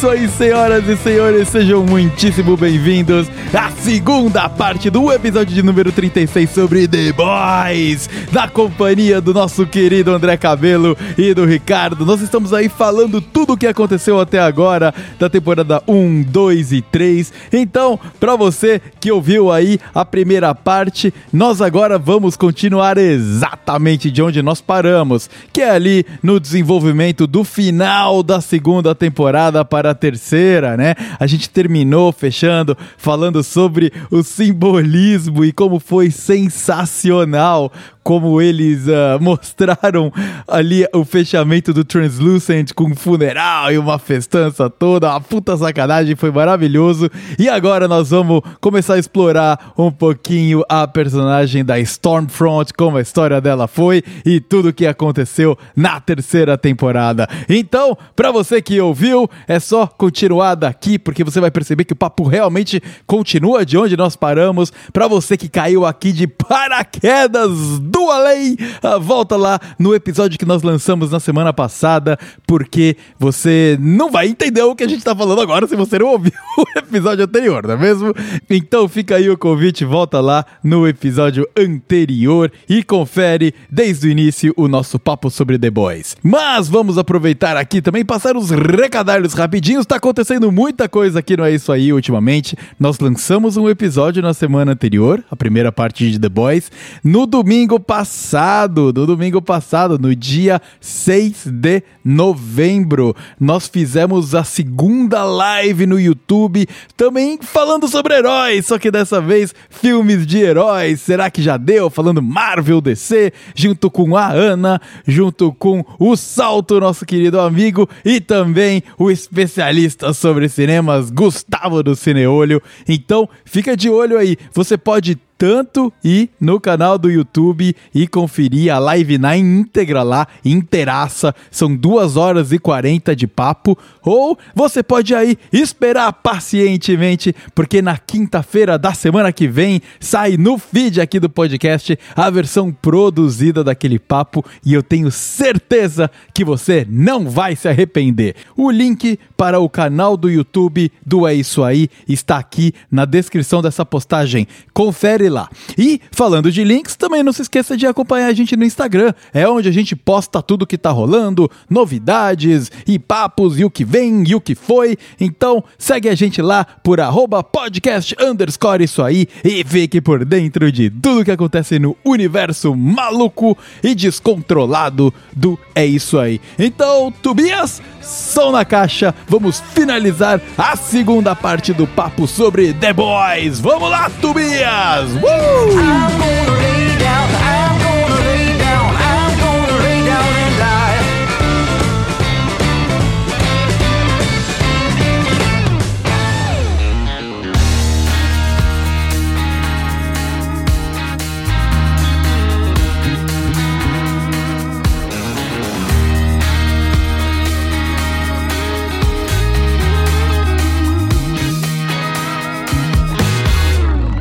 isso senhoras e senhores, sejam muitíssimo bem-vindos à segunda parte do episódio de número 36 sobre The Boys, na companhia do nosso querido André Cabelo e do Ricardo. Nós estamos aí falando tudo o que aconteceu até agora da temporada 1, 2 e 3. Então, para você que ouviu aí a primeira parte, nós agora vamos continuar exatamente de onde nós paramos, que é ali no desenvolvimento do final da segunda temporada para a terceira, né? A gente terminou fechando falando sobre o simbolismo e como foi sensacional como eles uh, mostraram ali o fechamento do Translucent com um funeral e uma festança toda, uma puta sacanagem, foi maravilhoso. E agora nós vamos começar a explorar um pouquinho a personagem da Stormfront, como a história dela foi e tudo o que aconteceu na terceira temporada. Então, para você que ouviu, é só continuar daqui porque você vai perceber que o papo realmente continua de onde nós paramos. Para você que caiu aqui de paraquedas do além. Ah, volta lá no episódio que nós lançamos na semana passada, porque você não vai entender o que a gente tá falando agora se você não ouviu o episódio anterior, não é mesmo? Então fica aí o convite, volta lá no episódio anterior e confere desde o início o nosso papo sobre The Boys. Mas vamos aproveitar aqui também passar os recadários rapidinhos. Tá acontecendo muita coisa aqui no É Isso Aí ultimamente. Nós lançamos um episódio na semana anterior, a primeira parte de The Boys. No domingo passado, no domingo passado, no dia 6 de novembro, nós fizemos a segunda live no YouTube, também falando sobre heróis, só que dessa vez filmes de heróis. Será que já deu? Falando Marvel DC, junto com a Ana, junto com o Salto, nosso querido amigo, e também o especialista sobre cinemas, Gustavo do Cineolho. Então, fica de olho aí. Você pode tanto ir no canal do YouTube e conferir a live na íntegra lá, inteiraça. São duas horas e 40 de papo. Ou você pode aí esperar pacientemente, porque na quinta-feira da semana que vem sai no feed aqui do podcast a versão produzida daquele papo e eu tenho certeza que você não vai se arrepender. O link para o canal do YouTube do É Isso Aí está aqui na descrição dessa postagem. Confere lá. E falando de links, também não se esqueça de acompanhar a gente no Instagram. É onde a gente posta tudo que tá rolando, novidades e papos e o que vem e o que foi. Então segue a gente lá por arroba podcast underscore isso aí e fique por dentro de tudo que acontece no universo maluco e descontrolado do É Isso Aí. Então, Tobias, som na caixa, vamos finalizar a segunda parte do papo sobre The Boys. Vamos lá, Tobias! Uh!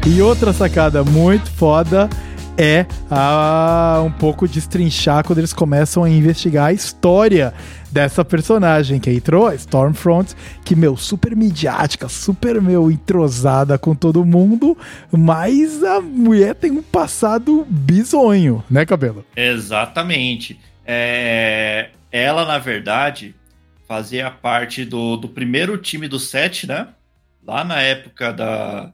E outra sacada muito foda é ah, um pouco destrinchar quando eles começam a investigar a história dessa personagem que entrou, a Stormfront, que, meu, super midiática, super, meu, entrosada com todo mundo, mas a mulher tem um passado bizonho, né, Cabelo? Exatamente. É, ela, na verdade, fazia parte do, do primeiro time do set, né? Lá na época da,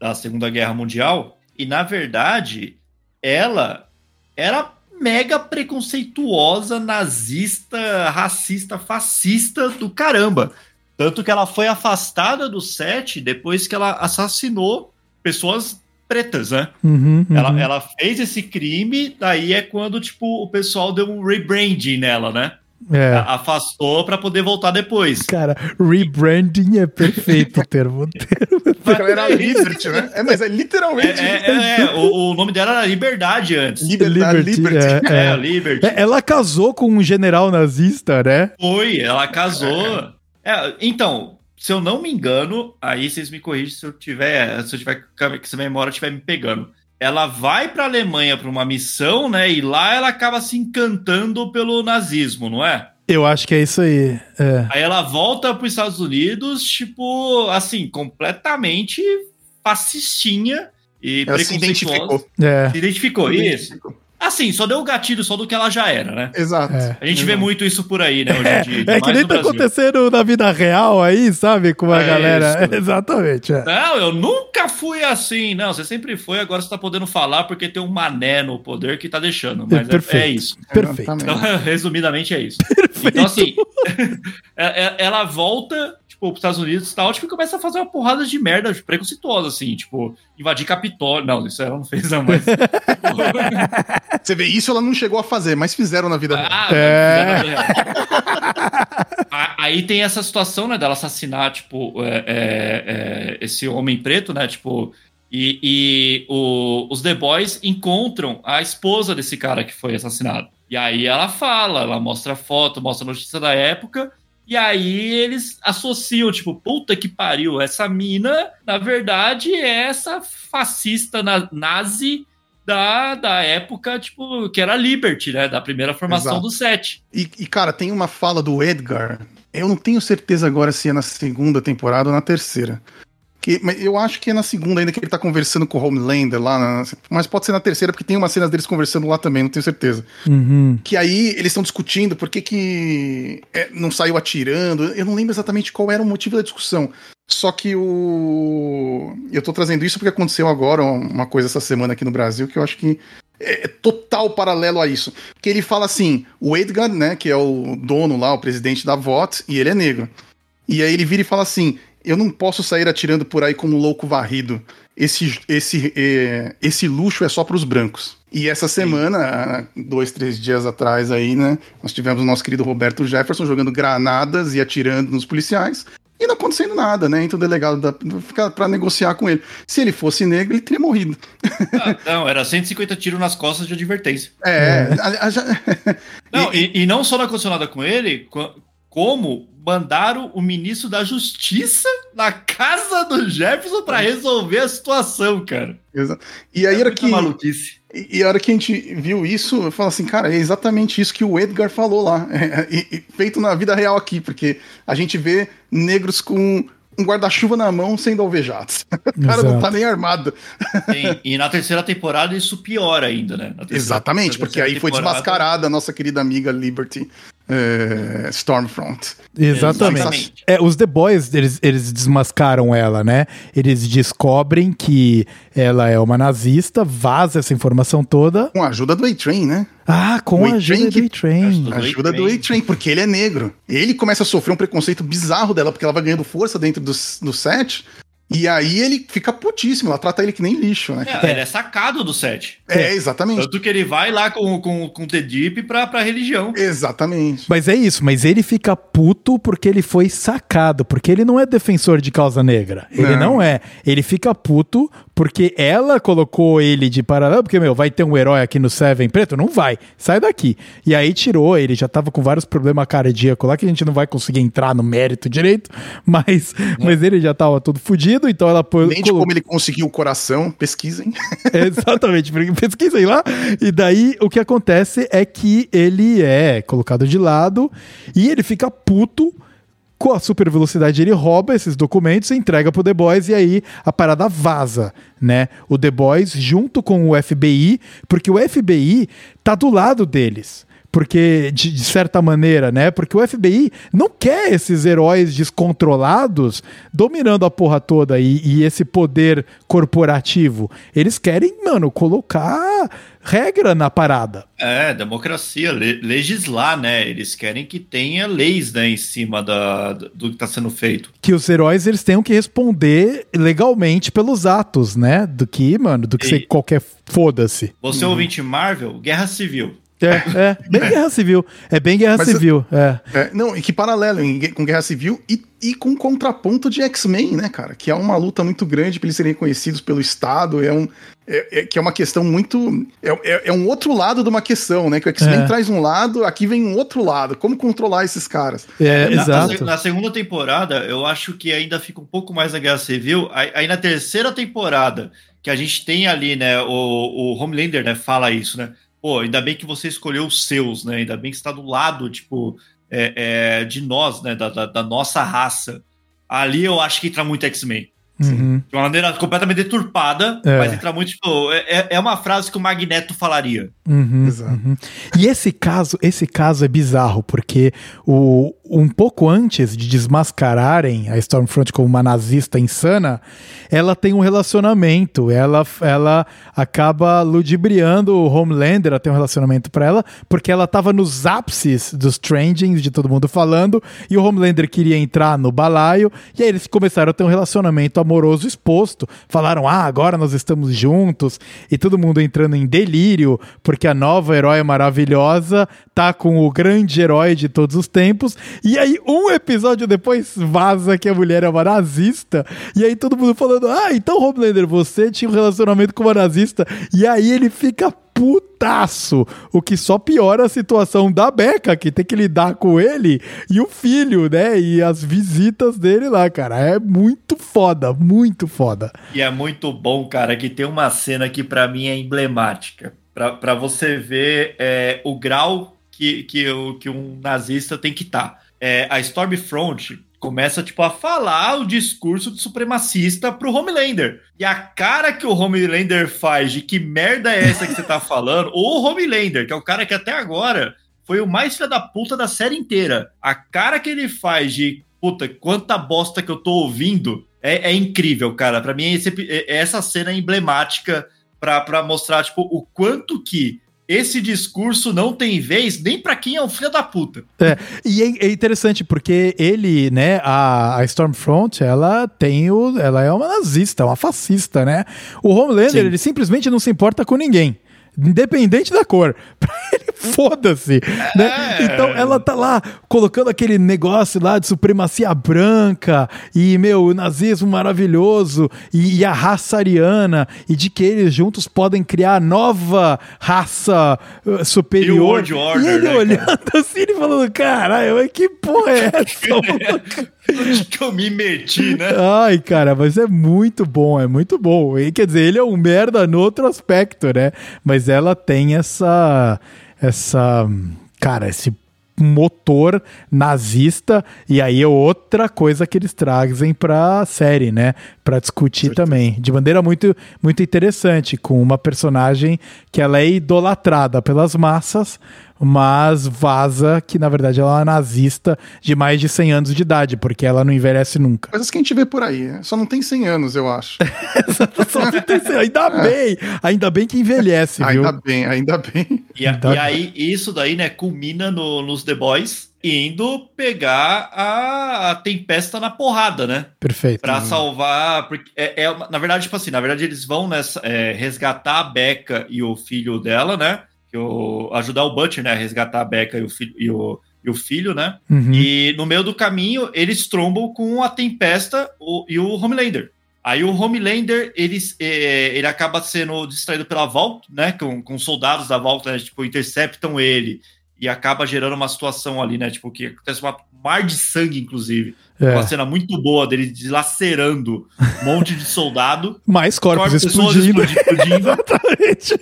da Segunda Guerra Mundial. E, na verdade, ela era mega preconceituosa, nazista, racista, fascista do caramba. Tanto que ela foi afastada do set depois que ela assassinou pessoas pretas, né? Uhum, uhum. Ela, ela fez esse crime, daí é quando, tipo, o pessoal deu um rebranding nela, né? É. A- Afastou pra poder voltar depois. Cara, rebranding é perfeito o termo. Era Liberty, né? É, mas é É, literalmente é, é, é, o, o nome dela era Liberdade antes. Liberdade, Liberty. é, É, é. Liberty. É, Ela casou com um general nazista, né? Foi, ela casou. É, então, se eu não me engano, aí vocês me corrigem se eu tiver, se eu tiver que essa memória estiver me pegando. Ela vai para Alemanha para uma missão, né? E lá ela acaba se encantando pelo nazismo, não é? Eu acho que é isso aí. É. Aí ela volta para os Estados Unidos, tipo, assim, completamente fascistinha e Ela se preconceituosa. identificou. É. Se identificou, isso. Assim, só deu o gatilho só do que ela já era, né? Exato. É. A gente vê muito isso por aí, né, hoje em dia. É que nem tá Brasil. acontecendo na vida real aí, sabe? Com a É galera. isso. Exatamente. é. Não, eu nunca fui assim. Não, você sempre foi, agora você tá podendo falar porque tem um mané no poder que tá deixando. Mas é, Perfeito. é isso. Perfeito. Então, resumidamente é isso. Então, assim, é- é- ela volta, tipo, pros Estados Unidos e tal, tipo, e começa a fazer uma porrada de merda preconceituosa, assim, tipo, invadir Capitólio. Não, isso ela não fez, não, mas. Você vê, isso ela não chegou a fazer, mas fizeram na vida. Ah, É. mas- A- Aí tem essa situação, né, dela assassinar, tipo, é, é, é, esse homem preto, né, tipo, e, e o- os The Boys encontram a esposa desse cara que foi assassinado. E aí ela fala, ela mostra a foto, mostra a notícia da época, e aí eles associam, tipo, puta que pariu, essa mina, na verdade, é essa fascista na- nazi da, da época, tipo, que era Liberty, né, da primeira formação Exato. do set. E, e, cara, tem uma fala do Edgar. Eu não tenho certeza agora se é na segunda temporada ou na terceira. Que, mas eu acho que é na segunda ainda que ele tá conversando com o Homelander lá. na- mas pode ser na terceira, porque tem umas cenas deles conversando lá também, não tenho certeza. Uhum. Que aí eles estão discutindo por que, que é, não saiu atirando. Eu não lembro exatamente qual era o motivo da discussão. Só que o. Eu tô trazendo isso porque aconteceu agora uma coisa essa semana aqui no Brasil que eu acho que é total paralelo a isso. Que ele fala assim: o Edgar, né, que é o dono lá, o presidente da VOT, e ele é negro. E aí ele vira e fala assim: eu não posso sair atirando por aí como um louco varrido. Esse, esse, é, esse luxo é só para os brancos. E essa semana, dois, três dias atrás aí, né, nós tivemos o nosso querido Roberto Jefferson jogando granadas e atirando nos policiais. E não acontecendo nada, né? Então o delegado da, fica para negociar com ele. Se ele fosse negro, ele teria morrido. Ah, não, era 150 tiros nas costas de advertência. É. a- a- já- Não, e, e não só não aconteceu nada com ele, como mandaram o ministro da Justiça na casa do Jefferson pra resolver a situação, cara. Exa- E aí, é era que, maluquice. e a hora que a gente viu isso, eu falo assim, cara, é exatamente isso que o Edgar falou lá. É, e- e feito na vida real aqui, porque a gente vê negros com um guarda-chuva na mão sendo alvejados. O cara não Exato. tá nem armado. Tem- e na terceira temporada isso piora ainda, né? Na terceira- Exatamente, na porque terceira aí foi temporada- desmascarada a nossa querida amiga Liberty é, Stormfront. Exatamente. Exatamente. É, os The Boys, eles, eles desmascaram ela, né? Eles descobrem que ela é uma nazista, vaza essa informação toda. Com a ajuda do A-Train, né? Ah, com a ajuda do A-Train. A ajuda do A-Train. A-Train, porque ele é negro. Ele começa a sofrer um preconceito bizarro dela, porque ela vai ganhando força dentro do, do set. E aí ele fica putíssimo, ela trata ele que nem lixo, né? É, Ele é sacado do set. É, exatamente. Tanto que ele vai lá com, com, com o The Deep pra, pra religião. Exatamente. Mas é isso, mas ele fica puto porque ele foi sacado, porque ele não é defensor de causa negra. Ele não, Não. é. Ele fica puto porque ela colocou ele de paralelo, porque, meu, vai ter um herói aqui no Seven preto? Não vai. Sai daqui. E aí tirou, ele já tava com vários problemas cardíacos lá que a gente não vai conseguir entrar no mérito direito, mas, mas ele já tava todo fudido, então ela pô- Nem de colocou- como ele conseguiu o coração, pesquisem. Exatamente, pesquisem lá. E daí o que acontece é que ele é colocado de lado e ele fica puto. Com a super velocidade, ele rouba esses documentos entrega pro The Boys, e aí a parada vaza, né? O The Boys junto com o FBI, porque o FBI tá do lado deles. Porque, de, de certa maneira, né? Porque o FBI não quer esses heróis descontrolados dominando a porra toda e, e esse poder corporativo. Eles querem, mano, colocar regra na parada. É, democracia, le- legislar, né? Eles querem que tenha leis, né, em cima da, do que tá sendo feito. Que os heróis eles tenham que responder legalmente pelos atos, né? Do que, mano, do que E- ser qualquer foda-se. Você ouvinte Marvel, Guerra Civil. É, é, bem guerra civil. É bem guerra Mas- civil. É. É, não, e que paralelo em- com Guerra Civil e, e com contraponto de X-Men, né, cara? Que é uma luta muito grande para eles serem reconhecidos pelo Estado. É um, é, é- que é uma questão muito. É, é- é um outro lado de uma questão, né? Que o X-Men É. traz um lado, aqui vem um outro lado. Como controlar esses caras? É, Na- exato. na segunda temporada, eu acho que ainda fica um pouco mais na Guerra Civil. Aí, aí na terceira temporada, que a gente tem ali, né, o, o Homelander, né, fala isso, né? Pô, ainda bem que você escolheu os seus, né? Ainda bem que você tá do lado, tipo, é, é, de nós, né? Da, da, da nossa raça. Ali eu acho que entra muito X-Men. Uhum. De uma maneira completamente deturpada, É. mas entra muito, tipo, é, é uma frase que o Magneto falaria. Uhum, Exato. uhum. E esse caso, esse caso é bizarro, porque o, um pouco antes de desmascararem a Stormfront como uma nazista insana, ela tem um relacionamento, ela, ela acaba ludibriando o Homelander a ter um relacionamento pra ela, porque ela tava nos ápices dos trendings de todo mundo falando, e o Homelander queria entrar no balaio, e aí eles começaram a ter um relacionamento amoroso exposto. Falaram, ah, agora nós estamos juntos, e todo mundo entrando em delírio, porque a nova herói maravilhosa tá com o grande herói de todos os tempos, e aí um episódio depois vaza que a mulher é uma nazista, e aí todo mundo falando, ah, então Homelander, você tinha um relacionamento com uma nazista, e aí ele fica putaço, o que só piora a situação da Becca, que tem que lidar com ele e o filho, né? E as visitas dele lá, cara. É muito foda, muito foda. E é muito bom, cara, que tem uma cena que pra mim é emblemática. Pra você ver é, o grau que, que, que um nazista tem que estar. a Stormfront começa, tipo, a falar o discurso de supremacista pro Homelander. E a cara que o Homelander faz de que merda é essa que você tá falando, o Homelander, que é o cara que até agora foi o mais filho da puta da série inteira. A cara que ele faz de puta, quanta bosta que eu tô ouvindo é, é incrível, cara. Pra mim, esse epi- é- essa cena é emblemática pra, pra mostrar, tipo, o quanto que esse discurso não tem vez nem pra quem é um filho da puta. E é, é interessante porque ele, né, a, a Stormfront, ela tem o. Ela é uma nazista, uma fascista, né? O Homelander, Sim. ele simplesmente não se importa com ninguém. Independente da cor. Pra foda-se. Né? É. Então ela tá lá colocando aquele negócio lá de supremacia branca e, meu, o nazismo maravilhoso e, e a raça ariana e de que eles juntos podem criar a nova raça uh, superior. E o World Order, e ele né, olhando assim e falando, caralho, que porra é essa? mano?" Onde que eu me meti, né? Ai, cara, mas é muito bom, é muito bom. E, quer dizer, ele é um merda no outro aspecto, né? Mas ela tem essa. Essa. Cara, esse motor nazista e aí é outra coisa que eles trazem pra série, né? Pra discutir também, de maneira muito muito interessante, com uma personagem que ela é idolatrada pelas massas, mas vaza que na verdade ela é uma nazista de mais de 100 anos de idade, porque ela não envelhece nunca. Coisas que a gente vê por aí. né? Só não tem 100 anos, eu acho. Só não tem- ainda bem, ainda bem que envelhece, viu? ainda bem, ainda bem. E, a- Então- e aí, isso daí, né, culmina no- nos The Boys indo pegar a, a Tempesta na porrada, né? Perfeito. Pra salvar. Porque é, é na verdade, tipo assim, na verdade, eles vão nessa, é, resgatar a Becca e o filho dela, né? Que o, ajudar o Butcher, né? A resgatar a Becca e o filho, e o, e o filho né? Uhum. E no meio do caminho, eles trombam com a Tempesta o- e o Homelander. Aí o Homelander, eles, é, ele acaba sendo distraído pela Vault, né? Com, com soldados da Vault, né? Tipo, interceptam ele. E acaba gerando uma situação ali, né? Tipo, que acontece uma- um mar de sangue, inclusive. É. Uma cena muito boa dele dilacerando um monte de soldado. Mais corpos corpos- explodindo. explodindo. Exatamente.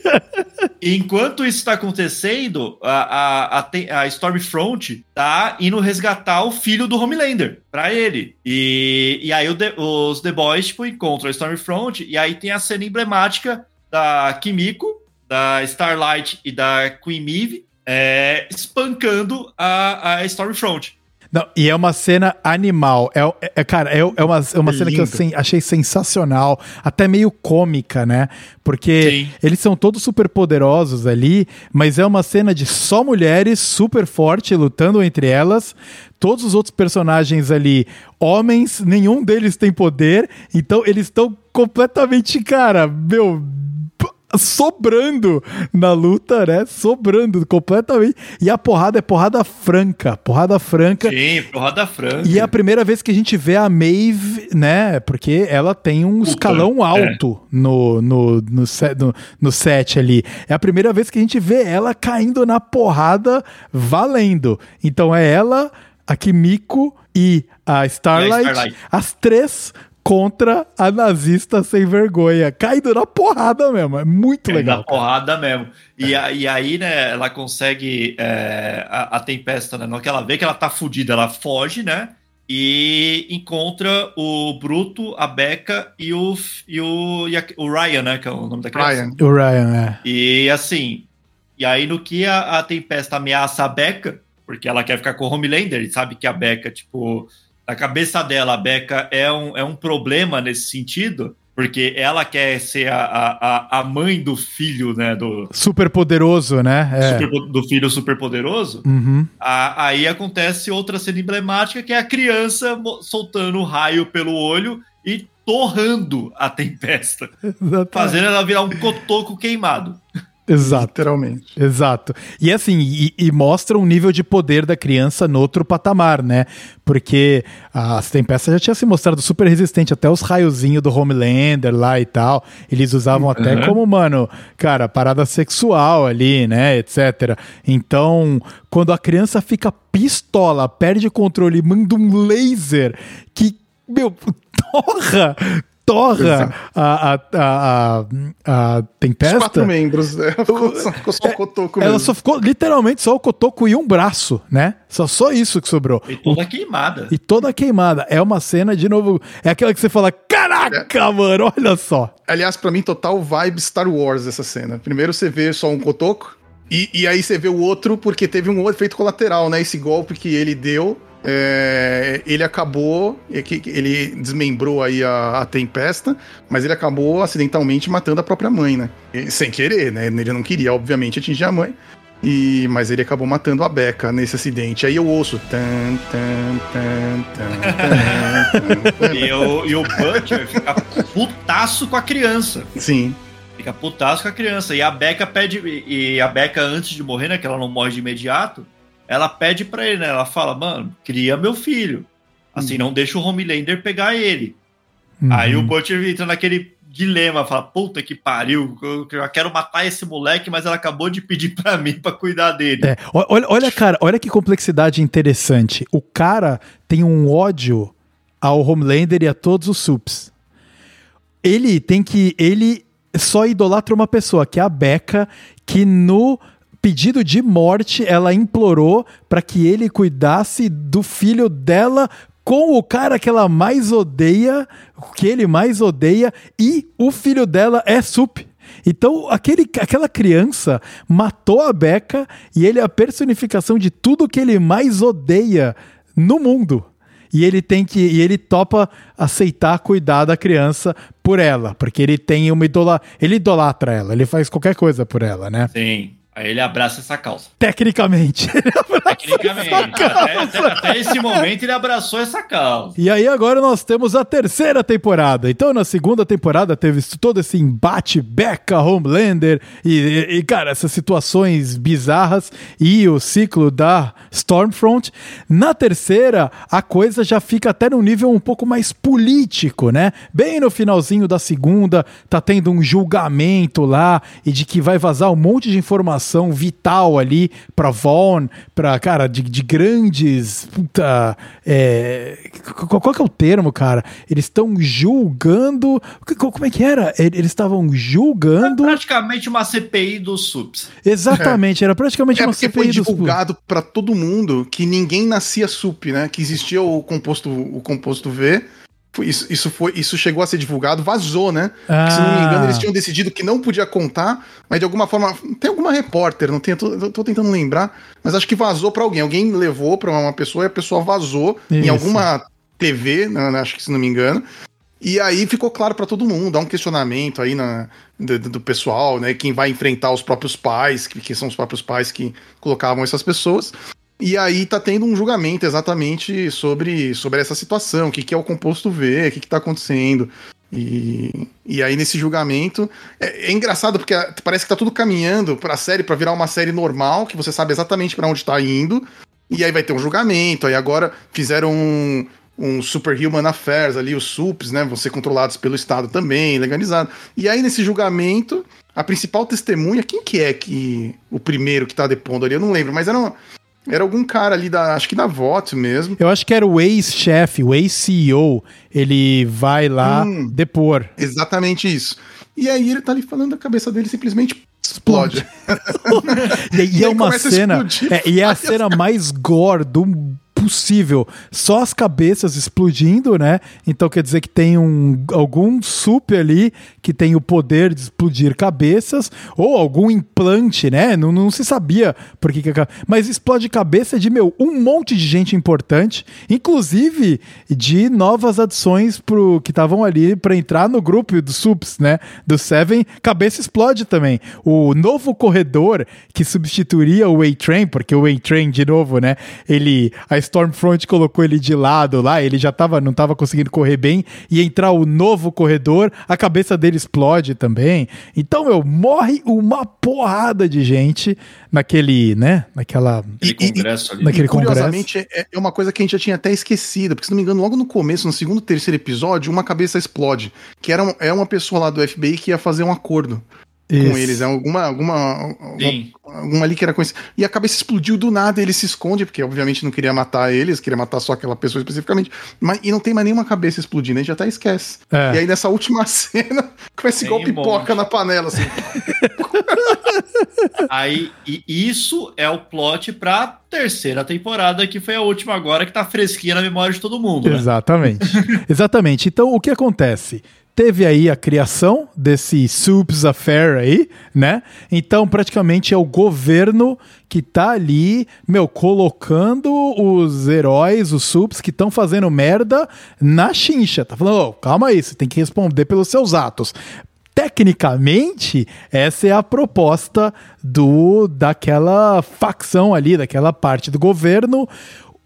E enquanto isso está acontecendo, a, a, a, Stormfront tá indo resgatar o filho do Homelander pra ele. E, e aí The- os The Boys tipo, encontram a Stormfront e aí tem a cena emblemática da Kimiko, da Starlight e da Queen Maeve é, espancando a, a Stormfront. Não, e é uma cena animal. É, é- cara, é, é uma, é uma É cena que eu sen- achei sensacional, até meio cômica, né? Porque Sim. eles são todos super poderosos ali, mas é uma cena de só mulheres super forte lutando entre elas. Todos os outros personagens ali, homens, nenhum deles tem poder, então eles estão completamente, cara, meu, sobrando na luta, né? Sobrando completamente. E a porrada é porrada franca, porrada franca. Sim, porrada franca. E é a primeira vez que a gente vê a Maeve, né? Porque ela tem um Puta, escalão alto no, no, no, set, no, no set ali. É a primeira vez que a gente vê ela caindo na porrada valendo. Então é ela, a Kimiko e a Starlight, Starlight. as três contra a nazista sem vergonha. Caindo na porrada mesmo. É muito É legal. cara. porrada mesmo. E, a- e aí, né, ela consegue. é, a, a Tempesta, né? Na hora que ela vê que ela tá fudida, ela foge, né? E encontra o Bruto, a Becca e o, e o, e a- o Ryan, né? Que é o nome da criança. Ryan. O Ryan, é. E assim. E aí, no que a, a Tempesta ameaça a Becca, porque ela quer ficar com o Homelander, e sabe que a Becca, tipo, na cabeça dela, a Becca é um, é um problema nesse sentido, porque ela quer ser a, a, a- mãe do filho, né? Do, Super poderoso, né? É. super- do filho super poderoso. Uhum. A- aí acontece outra cena emblemática, que é a criança soltando raio pelo olho e torrando a tempesta, Exatamente. fazendo ela virar um cotoco queimado. Exato. Literalmente. Exato. E assim, e, e mostra um nível de poder da criança no outro patamar, né? Porque a Tempesta já tinha se mostrado super resistente, até os raiozinhos do Homelander lá e tal. Eles usavam até Uhum. como, mano, cara, parada sexual ali, né? Etc. Então, quando a criança fica pistola, perde o controle, manda um laser que, meu, torra! Torra a, a, a, a, a Os Tempesta. quatro membros. né? Ficou só, ficou só o cotoco Ela mesmo. só ficou literalmente só o cotoco e um braço, né? Só, só isso que sobrou. E toda queimada. E toda queimada. É uma cena, de novo, é aquela que você fala: caraca, mano, olha só. Aliás, pra mim, total vibe Star Wars essa cena. Primeiro você vê só um cotoco, e, e aí você vê o outro porque teve um efeito colateral, né? Esse golpe que ele deu, é, ele acabou, é ele desmembrou aí a, a Tempesta, mas ele acabou acidentalmente matando a própria mãe, né? E sem querer, né? Ele não queria, obviamente, atingir a mãe. E, mas ele acabou matando a Becca nesse acidente. Aí eu ouço. Tan, tan, tan. E o, e o Butcher fica putaço com a criança. Sim. Fica putaço com a criança. E a Becca pede. E e a Becca, antes de morrer, né? Que ela não morre de imediato, ela pede pra ele, né? Ela fala, mano, cria meu filho. Assim, não deixa o Homelander pegar ele. Aí o Uhum. Butcher entra naquele dilema, fala, puta que pariu, eu quero matar esse moleque, mas ela acabou de pedir pra mim pra cuidar dele. É, olha, olha, cara, olha que complexidade interessante. O cara tem um ódio ao Homelander e a todos os sups. Ele tem que. Ele só idolatra uma pessoa, que é a Becca, que no pedido de morte ela implorou para que ele cuidasse do filho dela com o cara que ela mais odeia, que ele mais odeia, e o filho dela é sup. Então, aquele, aquela criança matou a Becca e ele é a personificação de tudo que ele mais odeia no mundo. E ele tem que. E ele topa aceitar cuidar da criança por ela. Porque ele tem uma idola. Ele idolatra ela, ele faz qualquer coisa por ela, né? Sim. Aí ele abraça essa calça. Tecnicamente. Tecnicamente. até, até- até esse momento ele abraçou essa calça. E aí agora nós temos a terceira temporada. Então na segunda temporada teve todo esse embate Becca, Homelander e, e- e, cara, essas situações bizarras e o ciclo da Stormfront. Na terceira, a coisa já fica até num nível um pouco mais político, né? Bem no finalzinho da segunda, tá tendo um julgamento lá e de que vai vazar um monte de informação vital ali pra Vaughn, pra, cara, de, de grandes. Puta. É, qual, qual que é o termo, cara? Eles estão julgando. que- Como é que era? Eles estavam julgando. Praticamente uma CPI dos subs. Exatamente, era praticamente É uma foi CPI dos- divulgado pra todo mundo que ninguém nascia sup, né? Que existia o composto, o composto V. Foi- Isso, isso, foi, isso chegou a ser divulgado, vazou, né? Ah. Se não me engano, eles tinham decidido que não podia contar, mas de alguma forma. Tem alguma repórter, não tenho, tô, tô tentando lembrar, mas acho que vazou pra alguém. Alguém levou pra uma pessoa e a pessoa vazou em Isso. alguma TV, né, acho que se não me engano. E aí ficou claro pra todo mundo, há um questionamento aí na, do, do pessoal, né? Quem vai enfrentar os próprios pais, que, que são os próprios pais que colocavam essas pessoas. E aí tá tendo um julgamento exatamente sobre, sobre essa situação, o que, que é o composto V, o que, que tá acontecendo. E, e aí nesse julgamento é, é engraçado porque parece que tá tudo caminhando pra série pra virar uma série normal, que você sabe exatamente pra onde tá indo. E aí vai ter um julgamento, aí agora fizeram um, um Superhuman Affairs ali, os SUPs, né? Vão ser controlados pelo Estado também, legalizado. E aí, nesse julgamento, a principal testemunha, quem que é que. O primeiro que tá depondo ali, eu não lembro, mas era uma, Era algum cara ali da. Acho que da VOT mesmo. Eu acho que era o ex-chefe, o ex-CEO. Ele vai lá Hum. depor. Exatamente isso. E aí ele tá ali falando, a cabeça dele simplesmente explode. E, e E é uma cena. é, e é a cena mais gore do possível. Só as cabeças explodindo, né? Então quer dizer que tem um algum sup ali que tem o poder de explodir cabeças, ou algum implante, né? Não, não se sabia por que, Mas explode cabeça de, meu, um monte de gente importante, inclusive de novas adições pro, que estavam ali para entrar no grupo dos sups, né? Do Seven, cabeça explode também. O novo corredor que substituiria o A-Train, porque o A-Train, de novo, né? Ele. A Stormfront colocou ele de lado lá, ele já tava, não tava conseguindo correr bem, e entrar o novo corredor, a cabeça dele explode também. Então, meu, morre uma porrada de gente naquele, né? Naquela. Aquele E- congresso ali. naquele E, congresso. curiosamente, é, é uma coisa que a gente já tinha até esquecido, porque se não me engano, logo no começo, no segundo, terceiro episódio, uma cabeça explode. Que era um- é uma pessoa lá do FBI que ia fazer um acordo com Isso. eles. É alguma, alguma, alguma, alguma ali que era conhecida. E a cabeça explodiu do nada, ele se esconde, porque obviamente não queria matar eles, queria matar só aquela pessoa especificamente. Mas, e não tem mais nenhuma cabeça explodindo, a gente já até esquece. É. E aí nessa última cena, começa igual pipoca na panela, assim. Aí, e isso é o plot pra terceira temporada, que foi a última agora, que tá fresquinha na memória de todo mundo, né? Exatamente. Exatamente. Então, o que acontece? Teve aí a criação desse Soups Affair aí, né? Então, praticamente é o governo que tá ali, meu, colocando os heróis, os Soups, que estão fazendo merda na chincha. Tá falando, "Ô, calma aí, você tem que responder pelos seus atos. Tecnicamente, essa é a proposta do daquela facção ali, daquela parte do governo.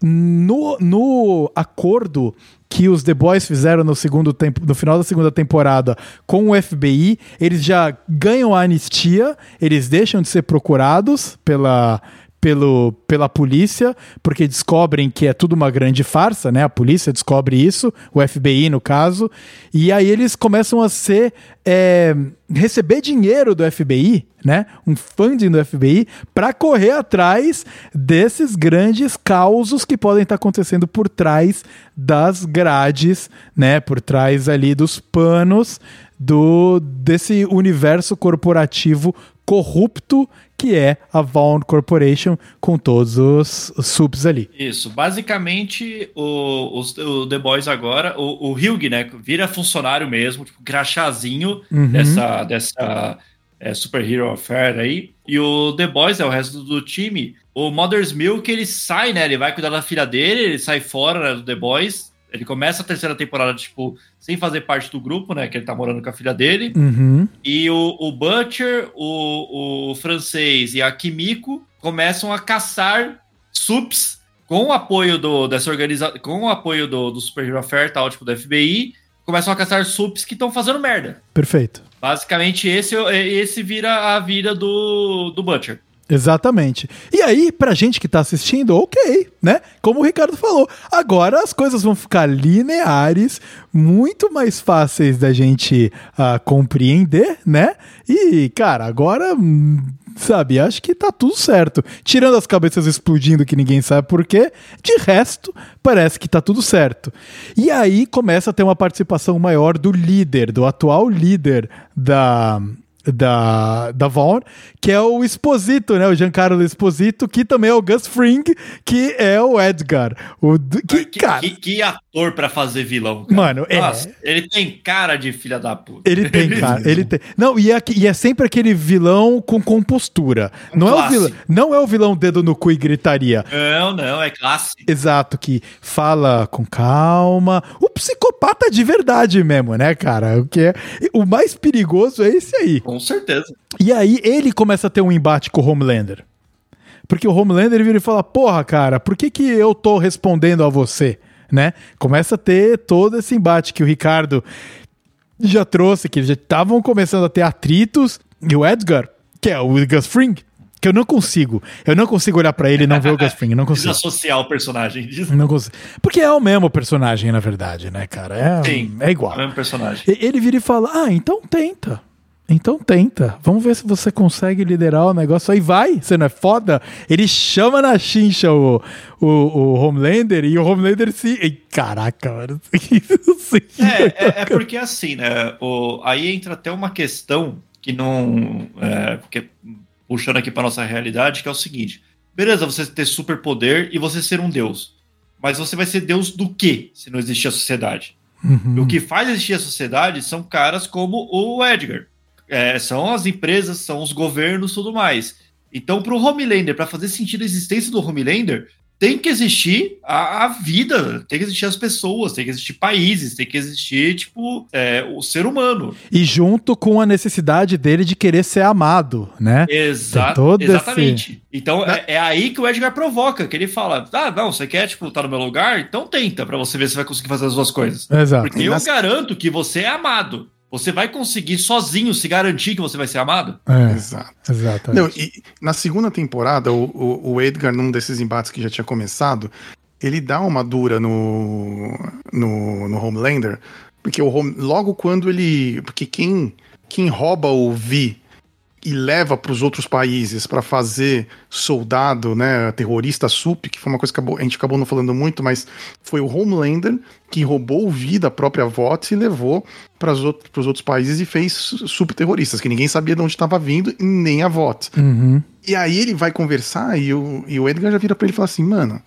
No, no acordo que os The Boys fizeram no segundo tempo, no final da segunda temporada com o FBI, eles já ganham a anistia, eles deixam de ser procurados pela pelo, pela polícia, porque descobrem que é tudo uma grande farsa, né? A polícia descobre isso, o FBI no caso, e aí eles começam a ser é, receber dinheiro do FBI, né? Um funding do FBI para correr atrás desses grandes causos que podem estar acontecendo por trás das grades, né? Por trás ali dos panos do desse universo corporativo corrupto que é a Vaughn Corporation com todos os, subs ali. Isso, basicamente o, os- o The Boys agora, o, o Hugh, né, vira funcionário mesmo, tipo, crachazinho Uhum. dessa, dessa é, Super Hero Affair aí, e o The Boys é o resto do time. O Mother's Milk, ele sai, né, ele vai cuidar da filha dele, ele sai fora né, do The Boys, ele começa a terceira temporada, tipo, sem fazer parte do grupo, né, que ele tá morando com a filha dele, Uhum. e o, o Butcher, o, o francês e a Kimiko começam a caçar sups com o apoio do, dessa organização, com o apoio do, do Super Hero Fair, tal, tipo, do FBI, começam a caçar sups que estão fazendo merda. Perfeito. Basicamente, esse, esse vira a vida do, do Butcher. Exatamente. E aí, pra gente que tá assistindo, ok, né? Como o Ricardo falou, agora as coisas vão ficar lineares, muito mais fáceis da gente ah, compreender, né? E, cara, agora, sabe, acho que tá tudo certo. Tirando as cabeças explodindo que ninguém sabe por quê, de resto, parece que tá tudo certo. E aí começa a ter uma participação maior do líder, do atual líder da da, da Vaughn, que é o Esposito, né? O Giancarlo Esposito, que também é o Gus Fring, que é o Edgar. O, que, Que, cara, que, que ator pra fazer vilão, cara. Mano, é. Nossa, ele tem cara de filha da puta. ele tem, cara. Ele tem. Não, e é, e é sempre aquele vilão com compostura. Não é, o vilão, não é o vilão dedo no cu e gritaria. Não, não, é classe. Exato, que fala com calma. O psicopata de verdade mesmo, né, cara? O que é o mais perigoso é esse aí. Com certeza. E aí ele começa a ter um embate com o Homelander. Porque o Homelander vira e fala: Porra, cara, por que, que eu tô respondendo a você? Né? Começa a ter todo esse embate que o Ricardo já trouxe, que eles já estavam começando a ter atritos. E o Edgar, que é o Gus Fring, que eu não consigo. Eu não consigo olhar pra ele e não ver o Gus Fring. Não consigo. Desassociar o personagem disso. Não consigo. Porque é o mesmo personagem, na verdade, né, cara? É, Sim. é igual. É o mesmo personagem. Ele vira e fala: Ah, então tenta. Então tenta. Vamos ver se você consegue liderar o negócio aí. Vai, você não é foda? Ele chama na chincha o, o, o Homelander e o Homelander se. Ei, caraca, mano. Isso É, é, é porque assim, né? O, aí entra até uma questão que não. É, porque, puxando aqui para nossa realidade, que é o seguinte: beleza, você ter superpoder e você ser um deus. Mas você vai ser deus do quê se não existir a sociedade? Uhum. O que faz existir a sociedade são caras como o Edgar. É, são as empresas, são os governos tudo mais. Então, para o Homelander, para fazer sentido a existência do Homelander, tem que existir a, a vida, tem que existir as pessoas, tem que existir países, tem que existir, tipo, é, o ser humano. E junto com a necessidade dele de querer ser amado, né? Exa exatamente. Então é, é aí que o Edgar provoca, que ele fala: ah, não, você quer, tipo, estar no meu lugar? Então tenta, pra você ver se vai conseguir fazer as duas coisas. Exato. Porque eu nas- garanto que você é amado. Você vai conseguir sozinho se garantir que você vai ser amado? É, Exato. exatamente. Não, e na segunda temporada, o, o, o Edgar, num desses embates que já tinha começado, ele dá uma dura no, no, no Homelander, porque o Home, logo quando ele. Porque quem, quem rouba o Vi e leva para os outros países para fazer soldado, né, terrorista SUP, que foi uma coisa que acabou- a gente acabou não falando muito, mas foi o Homelander que roubou o Vi da própria VOTS e levou para os outros, outros países e fez SUP terroristas, que ninguém sabia de onde estava vindo e nem a VOTS. Uhum. E aí ele vai conversar e o, e o Edgar já vira pra ele e fala assim, mano,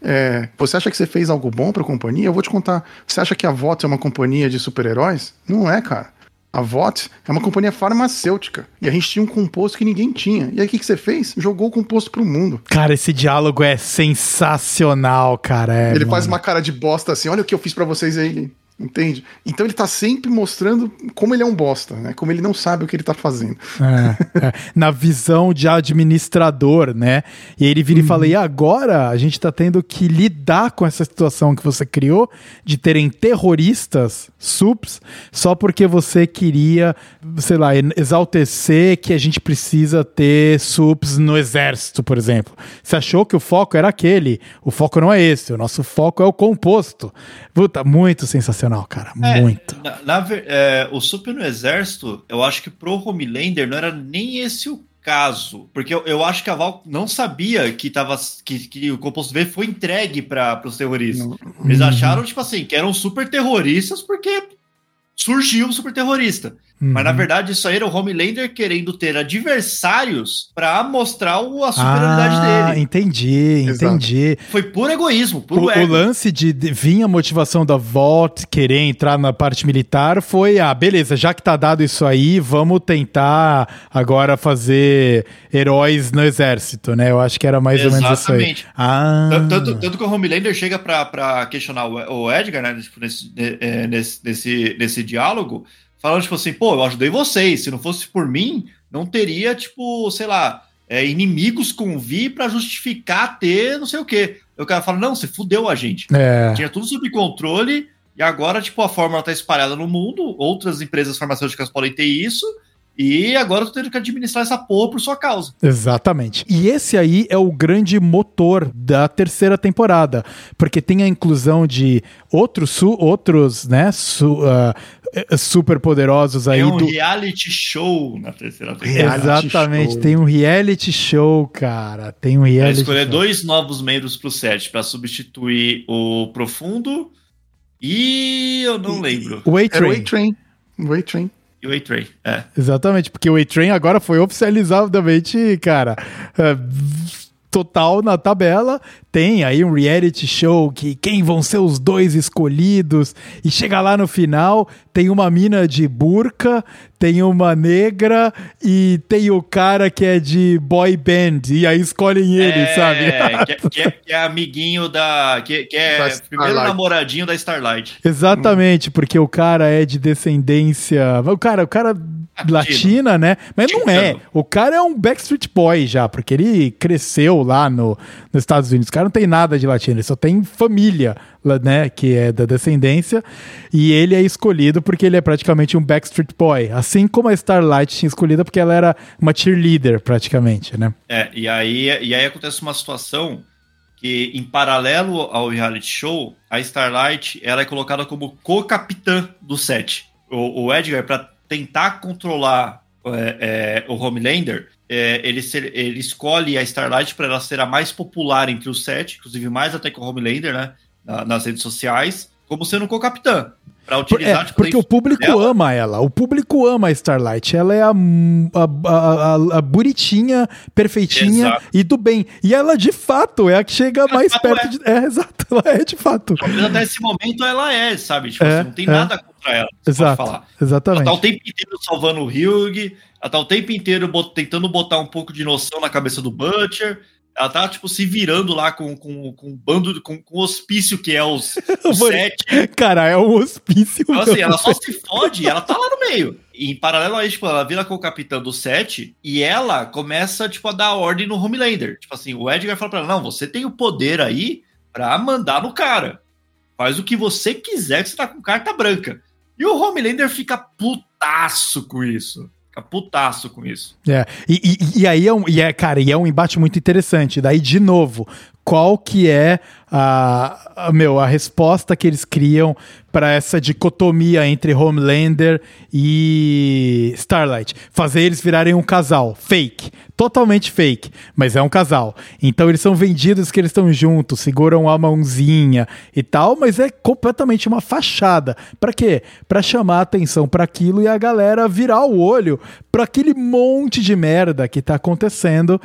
é, você acha que você fez algo bom pra companhia? Eu vou te contar. Você acha que a VOT é uma companhia de super-heróis? Não é, cara. A VOT é uma companhia farmacêutica. E a gente tinha um composto que ninguém tinha. E aí o que, que você fez? Jogou o composto pro mundo. Cara, esse diálogo é sensacional, cara. é, ele mano. faz uma cara de bosta assim, olha o que eu fiz pra vocês aí. Entende? Então ele tá sempre mostrando como ele é um bosta, né? Como ele não sabe o que ele tá fazendo. É, é. Na visão de administrador, né? E aí ele vira e fala: e agora a gente tá tendo que lidar com essa situação que você criou de terem terroristas, subs, só porque você queria, sei lá, exaltecer que a gente precisa ter subs no exército, por exemplo. Você achou que o foco era aquele? O foco não é esse, o nosso foco é o composto. Puta, muito sensacional, cara. É, Muito. Na, na é, o Super no Exército, eu acho que pro Homelander não era nem esse o caso. Porque eu, eu acho que a Val não sabia que, tava, que, que o composto V foi entregue para os terroristas. Eles acharam, tipo assim, que eram super terroristas porque surgiu um super terrorista. Mas na Uhum. verdade isso aí era o Homelander querendo ter adversários para mostrar o- a superioridade ah, dele. entendi, Exato. entendi. Foi puro egoísmo, O, puro o ego. lance de, de vir a motivação da VOT querer entrar na parte militar foi, ah, beleza, já que tá dado isso aí, vamos tentar agora fazer heróis no exército, né? Eu acho que era mais ou menos isso aí. Exatamente. Ah, Tanto, tanto que o Homelander chega pra, pra questionar o, o Edgar, né, tipo, nesse, é, nesse, nesse, nesse diálogo, falando, tipo assim, pô, eu ajudei vocês, se não fosse por mim, não teria, tipo, sei lá, é, inimigos com Vi pra justificar ter não sei o quê. Aí O cara fala, não, você fudeu a gente. é, Tinha tudo sob controle, e agora, tipo, a fórmula tá espalhada no mundo, outras empresas farmacêuticas podem ter isso, e agora eu tô tendo que administrar essa porra por sua causa. Exatamente. E esse aí é o grande motor da terceira temporada, porque tem a inclusão de outros, su- outros né, su- ah, eh, super poderosos aí é um do, reality show na terceira temporada. Exatamente, show. tem um reality show, cara. Tem um Vai reality escolher show. dois novos membros pro set pra substituir o Profundo e eu não lembro. O Era o A-Train. E o A-Train. É. Exatamente, porque o A-Train agora foi oficializadamente, cara, é, total na tabela. Tem aí um reality show que quem vão ser os dois escolhidos e chega lá no final, tem uma mina de burca, tem uma negra e tem o cara que é de boy band e aí escolhem ele, É, sabe? Que, é- que é, que é amiguinho da. Que, que é Da primeiro Starlight. namoradinho da Starlight. Exatamente, porque o cara é de descendência. O cara, o cara latina, né? Mas não é. O cara é um Backstreet Boy já, porque ele cresceu lá no, nos Estados Unidos. O cara não tem nada de latino, ele só tem família, né? Que é da descendência. E ele é escolhido porque ele é praticamente um Backstreet Boy. Assim como a Starlight tinha escolhida porque ela era uma cheerleader, praticamente, né? É, e aí, e aí acontece uma situação que, em paralelo ao reality show, a Starlight ela é colocada como co-capitã do set. O, o Edgar, pra tentar controlar é, é, o Homelander, é, ele, ser- ele escolhe a Starlight para ela ser a mais popular entre os sete, inclusive mais até que o Homelander, né? Na- nas redes sociais, como sendo co-capitã. Pra Por- utilizar, é, tipo, porque o público dela. ama ela. O público ama a Starlight. Ela é a, a, a, a- a bonitinha, perfeitinha Exato. e do bem. E ela, de fato, é a que chega mais fato perto é. de. É, exato. Ela é, de fato. Mas até esse momento ela é, sabe? Tipo, É, assim, não tem é. nada contra ela. Exato. falar. Ela Exatamente. tá o tempo inteiro salvando o Hugh, ela tá o tempo inteiro bot- tentando botar um pouco de noção na cabeça do Butcher. Ela tá, tipo, se virando lá com, com, com um bando, com, com o hospício que é os, os sete. Cara, é um hospício. Então, assim, ela só se fode e ela tá lá no meio. E em paralelo a isso, tipo, ela vira com o capitão do 7 e ela começa, tipo, a dar ordem no Homelander. Tipo assim, o Edgar fala pra ela, não, você tem o poder aí pra mandar no cara. Faz o que você quiser que você tá com carta branca. E o Homelander fica putaço com isso. Putaço com isso. É, e, e, e aí é um, e é, cara, e é um embate muito interessante. Daí, de novo, qual que é a, a, meu, a resposta que eles criam para essa dicotomia entre Homelander e Starlight? Fazer eles virarem um casal, fake, totalmente fake, mas é um casal. Então eles são vendidos que eles estão juntos, seguram a mãozinha e tal, mas é completamente uma fachada. Para quê? Para chamar atenção para aquilo e a galera virar o olho para aquele monte de merda que tá acontecendo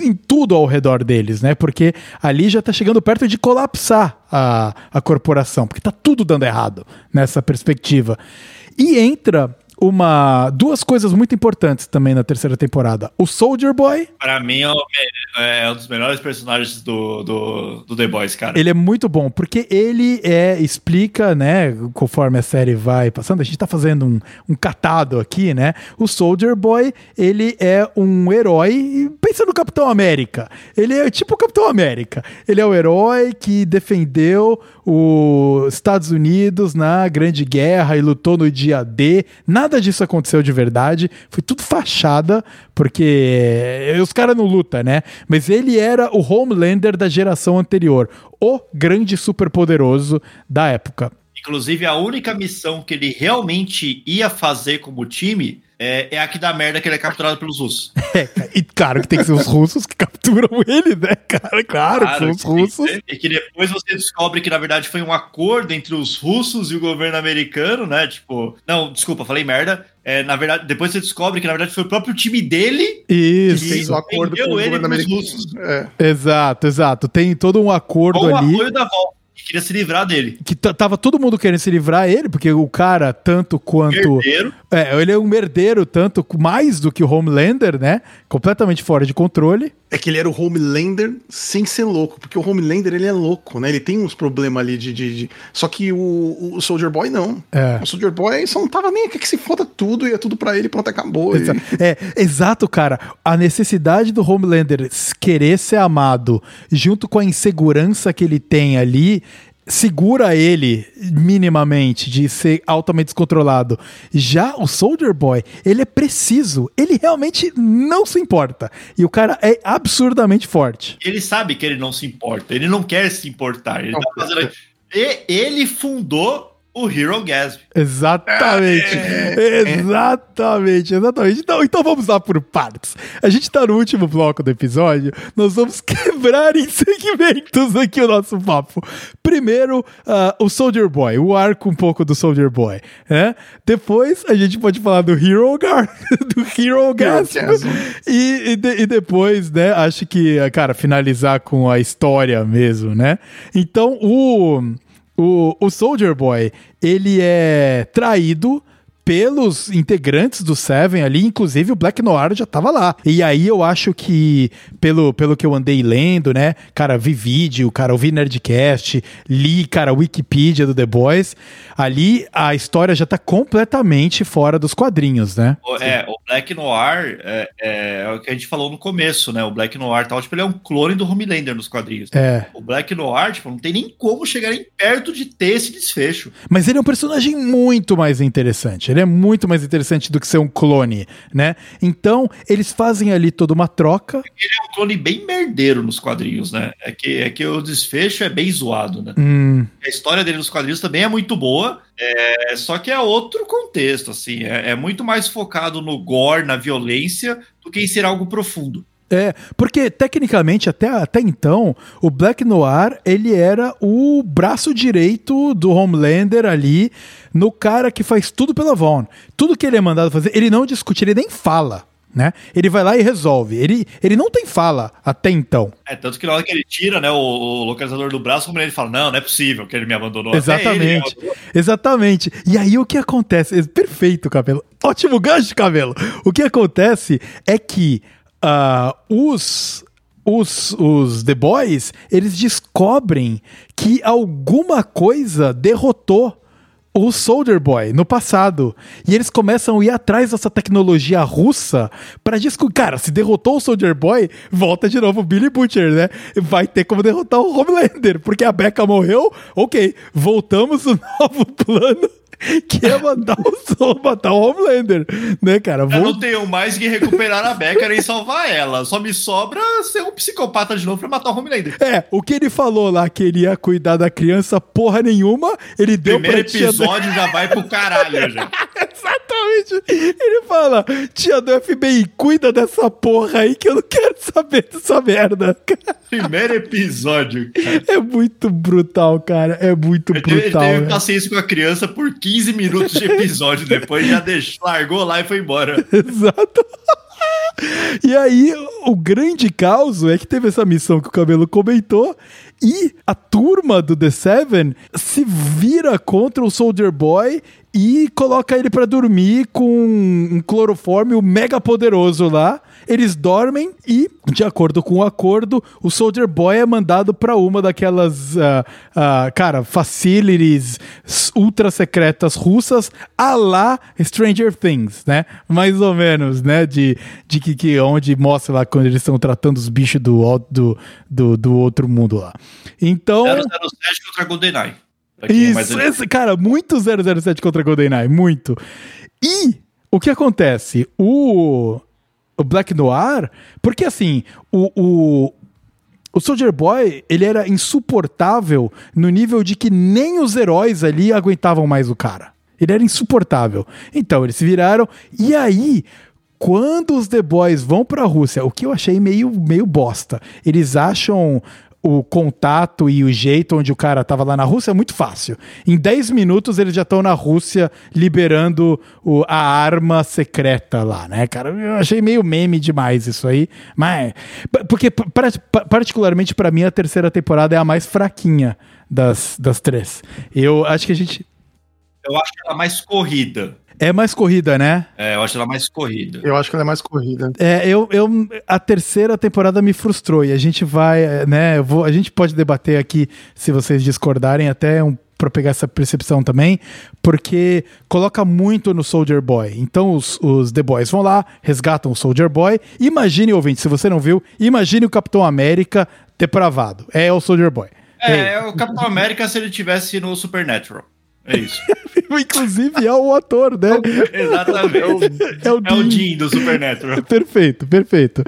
em tudo ao redor deles, né? Porque ali já tá chegando perto de colapsar a, a corporação, porque tá tudo dando errado nessa perspectiva. E entra uma duas coisas muito importantes também na terceira temporada. O Soldier Boy, Pra mim, é, o é um dos melhores personagens do, do, do The Boys, cara. ele é muito bom, porque ele é, explica, né, conforme a série vai passando, a gente tá fazendo um, um catado aqui, né, o Soldier Boy, ele é um herói, pensa no Capitão América, ele é tipo o Capitão América, ele é o herói que defendeu os Estados Unidos na Grande Guerra e lutou no dia D, nada disso aconteceu de verdade, foi tudo fachada, porque os caras não lutam, né, mas ele era o Homelander da geração anterior, o grande superpoderoso da época. Inclusive, a única missão que ele realmente ia fazer como time é, é a que dá merda que ele é capturado pelos russos. É, e claro que tem que ser os russos que capturam ele, né, cara? Claro, que são os que que russos. ser. E que depois você descobre que, na verdade, foi um acordo entre os russos e o governo americano, né? Tipo, não, desculpa, falei merda. É, na verdade, depois você descobre que, na verdade, foi o próprio time dele Isso. Sim. Fez o acordo com o ele governo americano. russos. É. Exato, exato. Tem todo um acordo com o ali. apoio da volta, que queria se livrar dele. Que tava todo mundo querendo se livrar ele, porque o cara, tanto quanto. Herdeiro. É, ele é um merdeiro, tanto mais do que o Homelander, né? Completamente fora de controle. É que ele era o Homelander sem ser louco, porque o Homelander ele é louco, né? Ele tem uns problemas ali de, de, de- Só que o, o Soldier Boy não. É. O Soldier Boy só não tava nem aqui que se foda tudo, ia tudo pra ele, pronto, acabou. Exa- E- É, exato, cara. A necessidade do Homelander querer ser amado, junto com a insegurança que ele tem ali, segura ele minimamente de ser altamente descontrolado. Já o Soldier Boy, ele é preciso, ele realmente não se importa. E o cara é absurdamente forte. Ele sabe que ele não se importa. Ele não quer se importar. Ele tá fazendo. E ele fundou o Hero Gasp. Exatamente. Exatamente, exatamente. Então, então vamos lá por partes. A gente tá no último bloco do episódio. Nós vamos quebrar em segmentos aqui o nosso papo. Primeiro, ah, o Soldier Boy, o arco um pouco do Soldier Boy. Né? Depois a gente pode falar do Hero Gar do Hero. Gasp. E, e, de- e depois, né, acho que, cara, finalizar com a história mesmo, né? Então, o, o, o Soldier Boy, ele é traído pelos integrantes do Seven ali, inclusive o Black Noir já tava lá. E aí eu acho que, pelo, pelo que eu andei lendo, né, cara, vi vídeo, cara, ouvi Nerdcast, li, cara, Wikipedia do The Boys, ali a história já tá completamente fora dos quadrinhos, né? É, o Black Noir é, é, é o que a gente falou no começo, né? O Black Noir tal, tipo, ele é um clone do Homelander nos quadrinhos. É. O Black Noir, tipo, não tem nem como chegar nem perto de ter esse desfecho. Mas ele é um personagem muito mais interessante. Ele é muito mais interessante do que ser um clone, né? Então, eles fazem ali toda uma troca. Ele é um clone bem merdeiro nos quadrinhos, né? É que, é que o desfecho é bem zoado, né? Hum, A história dele nos quadrinhos também é muito boa, é, só que é outro contexto, assim. É, é muito mais focado no gore, na violência, do que em ser algo profundo. É, porque tecnicamente até, até então, o Black Noir, ele era o braço direito do Homelander ali, no cara que faz tudo pela Vaughn. Tudo que ele é mandado fazer, ele não discute, ele nem fala, né? Ele vai lá e resolve. Ele, ele não tem fala até então. É, tanto que na hora que ele tira né, o, o localizador do braço, como ele fala, não, não é possível que ele me abandonou. Me Exatamente. abandonou. Exatamente. E aí o que acontece? Perfeito, cabelo. Ótimo gancho, cabelo. O que acontece é que ah, os. Os, os The Boys, eles descobrem que alguma coisa derrotou o Soldier Boy no passado. E eles começam a ir atrás dessa tecnologia russa pra descobrir. Cara, se derrotou o Soldier Boy, volta de novo o Billy Butcher, né? Vai ter como derrotar o Homelander, porque a Becca morreu. Ok, voltamos no novo plano. Que é mandar o, matar o Homelander, né, cara? Eu Vou- não tenho mais que recuperar a Becca nem salvar ela. Só me sobra ser um psicopata de novo pra matar o Homelander. É, o que ele falou lá que ele ia cuidar da criança, porra nenhuma, ele deu Primeiro pra tia episódio já vai pro caralho, gente. Exatamente. Ele fala: tia do FBI, cuida dessa porra aí que eu não quero saber dessa merda. Primeiro episódio, cara. É muito brutal, cara. É muito Ele teve, ele brutal. teve né? paciência com a criança por 15 minutos de episódio, depois já deixou, largou lá e foi embora. Exato. E aí, o grande caos é que teve essa missão que o Cabelo comentou e a turma do The Seven se vira contra o Soldier Boy e coloca ele pra dormir com um clorofórmio mega poderoso lá. Eles dormem e, de acordo com o acordo, o Soldier Boy é mandado pra uma daquelas, ah, ah, cara, facilities ultra secretas russas a lá Stranger Things, né? Mais ou menos, né? De, de que, que onde mostra lá quando eles estão tratando os bichos do, do, do, do outro mundo lá. Então. 007 contra GoldenEye. É Isso, esse, cara, muito 007 contra GoldenEye, muito. E o que acontece? O, o Black Noir, porque assim, o, o, o Soldier Boy, ele era insuportável no nível de que nem os heróis ali aguentavam mais o cara. Ele era insuportável. Então, eles se viraram. E aí, quando os The Boys vão pra Rússia, o que eu achei meio, meio bosta, eles acham o contato e o jeito onde o cara tava lá na Rússia é muito fácil. Em 10 minutos eles já estão na Rússia liberando o- a arma secreta lá, né, cara? Eu achei meio meme demais isso aí. Mas. Porque, particularmente pra mim, a terceira temporada é a mais fraquinha das, das três. Eu acho que a gente. Eu acho ela mais corrida. É mais corrida, né? É, eu acho ela mais corrida. Eu acho que ela é mais corrida. É, eu, eu, a terceira temporada me frustrou e a gente vai, é, né? eu vou- a gente pode debater aqui se vocês discordarem até um para pegar essa percepção também, porque coloca muito no Soldier Boy. Então os, os The Boys vão lá, resgatam o Soldier Boy. Imagine, ouvinte, se você não viu, imagine o Capitão América depravado. É o Soldier Boy. É, é o Capitão América se ele tivesse no Supernatural. É isso. Inclusive é o ator, né? Exatamente. É o É o Dean. Dean do Supernatural. Perfeito, perfeito.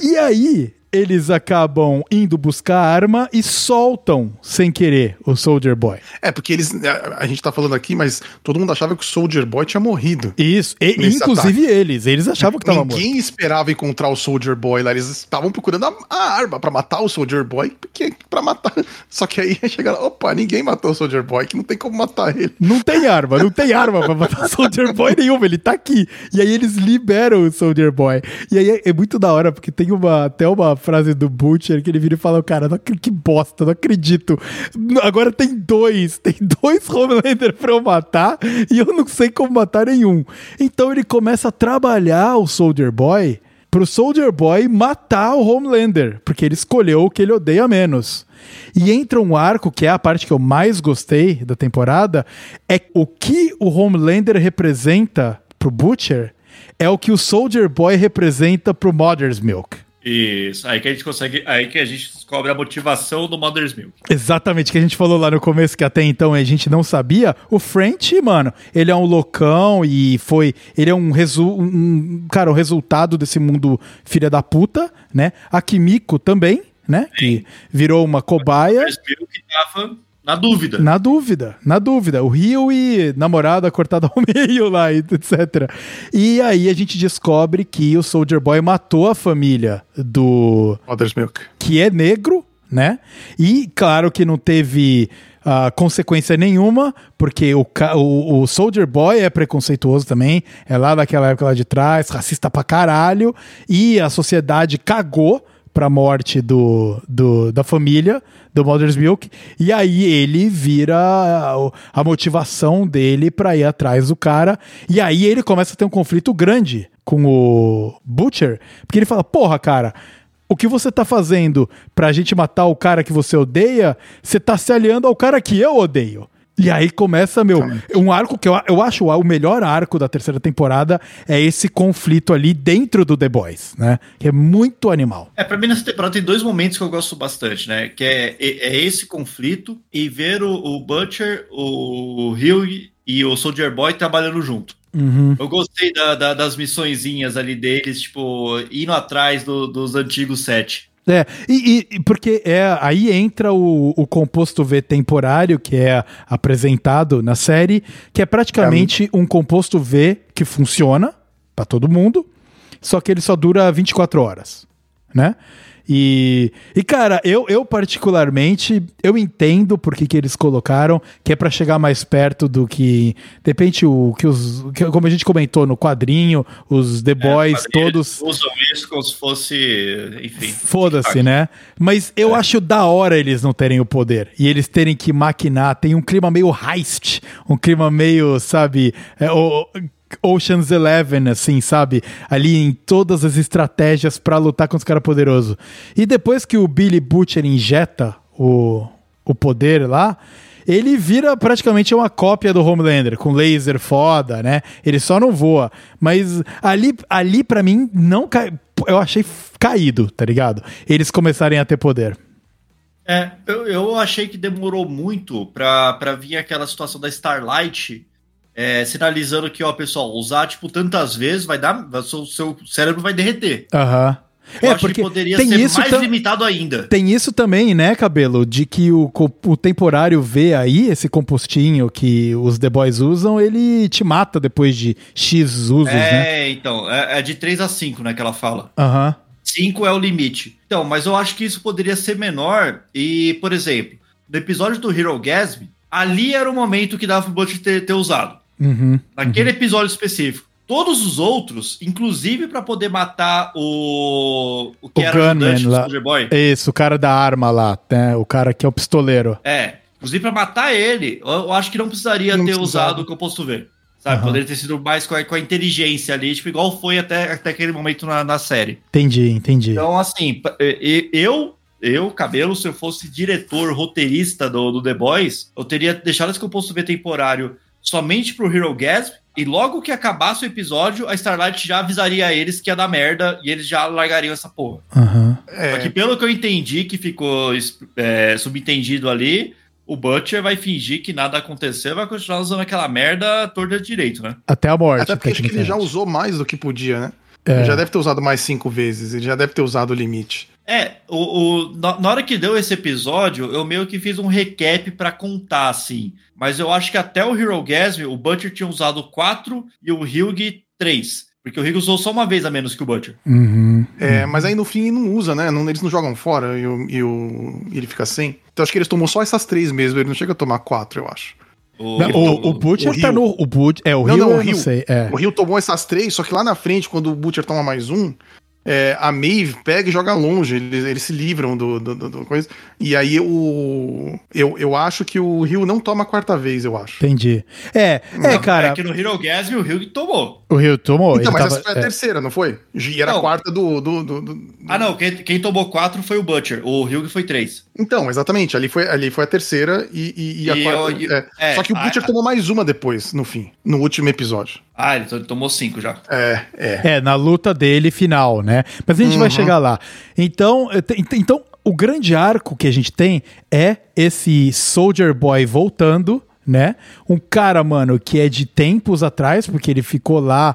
E aí, eles acabam indo buscar a arma e soltam, sem querer, o Soldier Boy. É, porque eles. A, a gente tá falando aqui, mas todo mundo achava que o Soldier Boy tinha morrido. Isso, e- inclusive eles. Eles achavam que tava morto. Ninguém esperava encontrar o Soldier Boy lá. Eles estavam procurando a, a arma pra matar o Soldier Boy, porque para matar. Só que aí chegaram, opa, ninguém matou o Soldier Boy, que não tem como matar ele. Não tem arma, não tem arma pra matar o Soldier Boy nenhuma, ele tá aqui. E aí eles liberam o Soldier Boy. E aí é, é muito da hora, porque tem uma, até uma frase do Butcher que ele vira e fala, cara, não, que bosta, não acredito. Agora tem dois, tem dois Homelander pra eu matar e eu não sei como matar nenhum. Então ele começa a trabalhar o Soldier Boy pro Soldier Boy matar o Homelander, porque ele escolheu o que ele odeia menos. E entra um arco, que é a parte que eu mais gostei da temporada, é o que o Homelander representa pro Butcher é o que o Soldier Boy representa pro Mother's Milk. Isso, aí que a gente consegue. Aí que a gente descobre a motivação do Mother's Milk. Exatamente, que a gente falou lá no começo, que até então a gente não sabia. O French, mano, ele é um loucão e foi. Ele é um, resu um cara, o resultado desse mundo filha da puta, né? A Kimiko também, né? Que virou uma cobaia. Mother's Milk tava na dúvida. Na dúvida, na dúvida. O Rio e namorada cortada ao meio lá, etc. E aí a gente descobre que o Soldier Boy matou a família do. Mother's Milk. que é negro, né? E claro que não teve ah, consequência nenhuma, porque o, o, o Soldier Boy é preconceituoso também, é lá daquela época lá de trás, racista pra caralho, e a sociedade cagou pra morte do, do, da família do Mother's Milk, e aí ele vira a, a motivação dele pra ir atrás do cara, e aí ele começa a ter um conflito grande com o Butcher, porque ele fala, porra, cara, o que você tá fazendo pra gente matar o cara que você odeia, você tá se aliando ao cara que eu odeio. E aí começa, meu, um arco que eu, eu acho o melhor arco da terceira temporada é esse conflito ali dentro do The Boys, né? Que é muito animal. É, pra mim nessa temporada tem dois momentos que eu gosto bastante, né? Que é, é é esse conflito e ver o, o Butcher, o Hugh e o Soldier Boy trabalhando junto. Uhum. Eu gostei da- da- das missõezinhas ali deles, tipo, indo atrás do- dos antigos sete. É, e, e- porque é, aí entra o, o composto V temporário, que é apresentado na série, que é praticamente um composto V que funciona pra todo mundo, só que ele só dura 24 horas, né? E, e cara, eu, eu particularmente, eu entendo por que, que eles colocaram, que é pra chegar mais perto do que, de repente, o que os, que, como a gente comentou no quadrinho, os The Boys Mas todos... Usam isso como se fosse, enfim. Foda-se, né? Mas eu acho da hora eles não terem o poder e eles terem que maquinar. Tem um clima meio heist, um clima meio, sabe, é, o- Ocean's Eleven, assim, sabe? Ali em todas as estratégias pra lutar com os caras poderosos. E depois que o Billy Butcher injeta o, o poder lá. Ele vira praticamente uma cópia do Homelander, com laser foda, né? Ele só não voa. Mas ali, ali para mim, não cai. Eu achei caído, tá ligado? Eles começarem a ter poder. É, eu, eu achei que demorou muito pra, pra vir aquela situação da Starlight é, sinalizando que, ó, pessoal, usar, tipo, tantas vezes vai dar. vai- seu, seu cérebro vai derreter. Aham. Eu É, acho porque que poderia tem ser isso mais limitado ainda. Tem isso também, né, Cabelo? De que o, o temporário vê aí, esse compostinho que os The Boys usam, ele te mata depois de X usos, né? É, então, é, é de 3 a 5, né, que ela fala. Aham. 5 é o limite. Então, mas eu acho que isso poderia ser menor. E, por exemplo, no episódio do Hero Gasm, ali era o momento que dava pro Butcher ter, ter usado. Uhum. Naquele episódio específico. Todos os outros, inclusive pra poder matar o. O que O era ajudante do. Soldier Boy. Isso, o cara da arma lá, né? O cara que é o pistoleiro. É. Inclusive pra matar ele, eu, acho que não precisaria Não ter precisava. usado o composto V. Sabe? Aham. Poderia ter sido mais com a, com a inteligência ali, tipo, igual foi até, até aquele momento na, na série. Entendi, entendi. Então, assim, eu, eu, Cabelo, se eu fosse diretor, roteirista do, do The Boys, eu teria deixado esse composto V temporário somente pro Hero Gasp, e logo que acabasse o episódio, a Starlight já avisaria eles que ia dar merda, e eles já largariam essa porra. Aham. Só que É, pelo que eu entendi, que ficou é, subentendido ali, o Butcher vai fingir que nada aconteceu e vai continuar usando aquela merda torta direito, né? Até a morte. até porque acho que ele já usou mais do que podia, né? É. Ele já deve ter usado mais cinco vezes, ele já deve ter usado o limite. É, o, o- na, na hora que deu esse episódio, eu meio que fiz um recap pra contar, assim. Mas eu acho que até o Hero Gasm, o Butcher tinha usado 4 e o Hugh 3. Porque o Hugh usou só uma vez a menos que o Butcher. Uhum. É, mas aí no fim não usa, né? Não- eles não jogam fora e, o, e o- e ele fica sem. Então acho que eles tomam só essas três mesmo, ele não chega a tomar quatro, eu acho. O, Não, O, o Butcher o tá Rio. no. O Butcher, é, o Não, Rio não, eu o não Rio. sei. É. O Rio tomou essas três, só que lá na frente, quando o Butcher toma mais um, é, a Maeve pega e joga longe, eles, eles se livram do, do, do- do coisa. E aí o. Eu, eu acho que o Rio não toma a quarta vez, eu acho. Entendi. É, é, cara, É que no Hero Gasm o Hugh tomou. o Rio tomou. Então, mas tava- essa foi a é. terceira, não foi? E era Não. a quarta do. do, do- do- Ah, não, quem, quem tomou 4 foi o Butcher. O Hugh foi 3. Então, exatamente. Ali foi, ali foi a terceira e, e, e a E quarta. eu- é. é, Só que o Butcher a- tomou mais uma depois, no fim, no último episódio. Ah, ele to- tomou 5 já. É, é. É, na luta dele final, né? Né? Mas a gente vai chegar lá. Então, eh, então, o grande arco que a gente tem é esse Soldier Boy voltando, né? Um cara, mano, que é de tempos atrás, porque ele ficou lá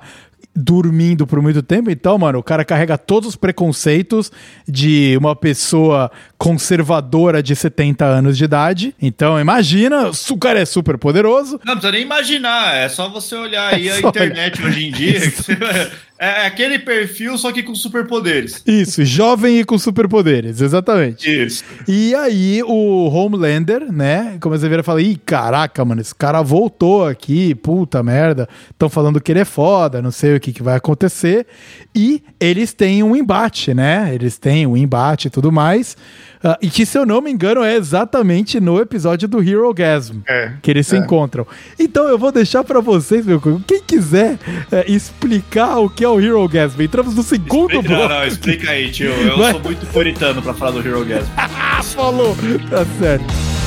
dormindo por muito tempo. Então, mano, o cara carrega todos os preconceitos de uma pessoa conservadora de 70 anos de idade. Então, imagina, o cara é super poderoso. Não precisa nem imaginar, é só você olhar aí É a internet hoje em dia. É aquele perfil, só que com superpoderes. Isso, jovem e com superpoderes, exatamente. Isso. E aí o Homelander, né, começa a ver e fala, ih, caraca, mano, esse cara voltou aqui, puta merda, estão falando que ele é foda, não sei o que, que vai acontecer. E eles têm um embate, né, eles têm um embate e tudo mais, Ah, e que, se eu não me engano, é exatamente no episódio do Hero Gasm. É. Que eles se É. encontram. Então eu vou deixar pra vocês, meu quem quiser é, explicar o que é o Hero Gasm. Entramos no segundo Não, bloco. não, explica aí, tio. Eu Vai. sou muito puritano pra falar do Hero Gasm. Falou! Tá certo.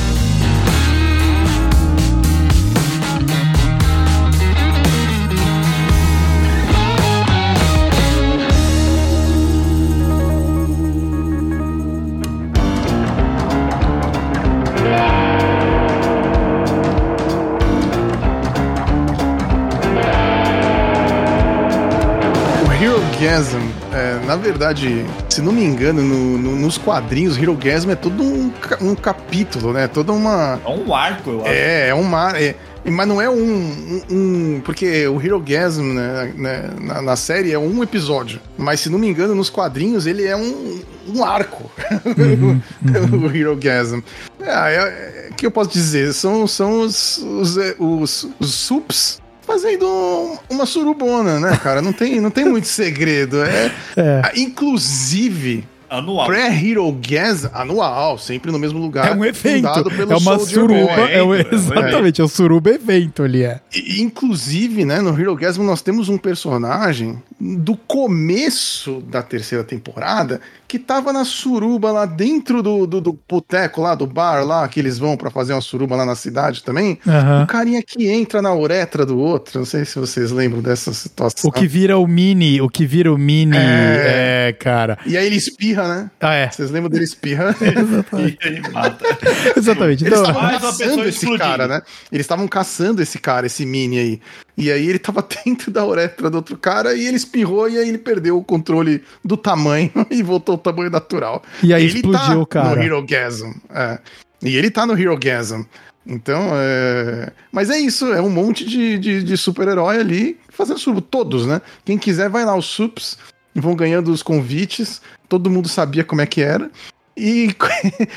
Na verdade, se não me engano, no- no- nos quadrinhos, Hero Gasm é todo um, um capítulo, né? Toda uma. É um arco, eu acho. É, é uma. é- mas não é um, um- um- Porque o Hero Gasm né, né, na, na série é um episódio. Mas se não me engano, nos quadrinhos ele é um, um arco. o Hero Gasm. É, é- o que eu posso dizer? São, são os, os, é, os, os sups fazendo um- uma surubona, né, cara? Não tem, não tem muito segredo. É, É. Inclusive, Anual. pré-Hero Gasm anual, sempre no mesmo lugar. É um evento. É uma Soldier suruba. É um, é um exatamente, é um suruba evento ali. É. E, Inclusive, né, no Hero Gasm nós temos um personagem do começo da terceira temporada que tava na suruba lá dentro do, do, do boteco lá, do bar lá, que eles vão pra fazer uma suruba lá na cidade também. Aham. O carinha que entra na uretra do outro, não sei se vocês lembram dessa situação. O que vira o mini, o que vira o mini, é, É. cara. E aí ele espirra, né? Ah, é. Vocês lembram dele espirra? E ele mata. Exatamente. Eles Então, estavam Mais uma caçando esse explodindo. cara, né? Eles estavam caçando esse cara, esse mini aí. E aí ele tava dentro da uretra do outro cara e ele espirrou e aí ele perdeu o controle do tamanho e voltou ao tamanho natural. E aí ele explodiu tá o cara. No Hero Gasm. É. E ele tá no Hero Gasm. Então, é... Mas é isso, é um monte de, de, de super-herói ali fazendo subo. Todos, né? Quem quiser vai lá, os sups vão ganhando os convites. Todo mundo sabia como é que era. E,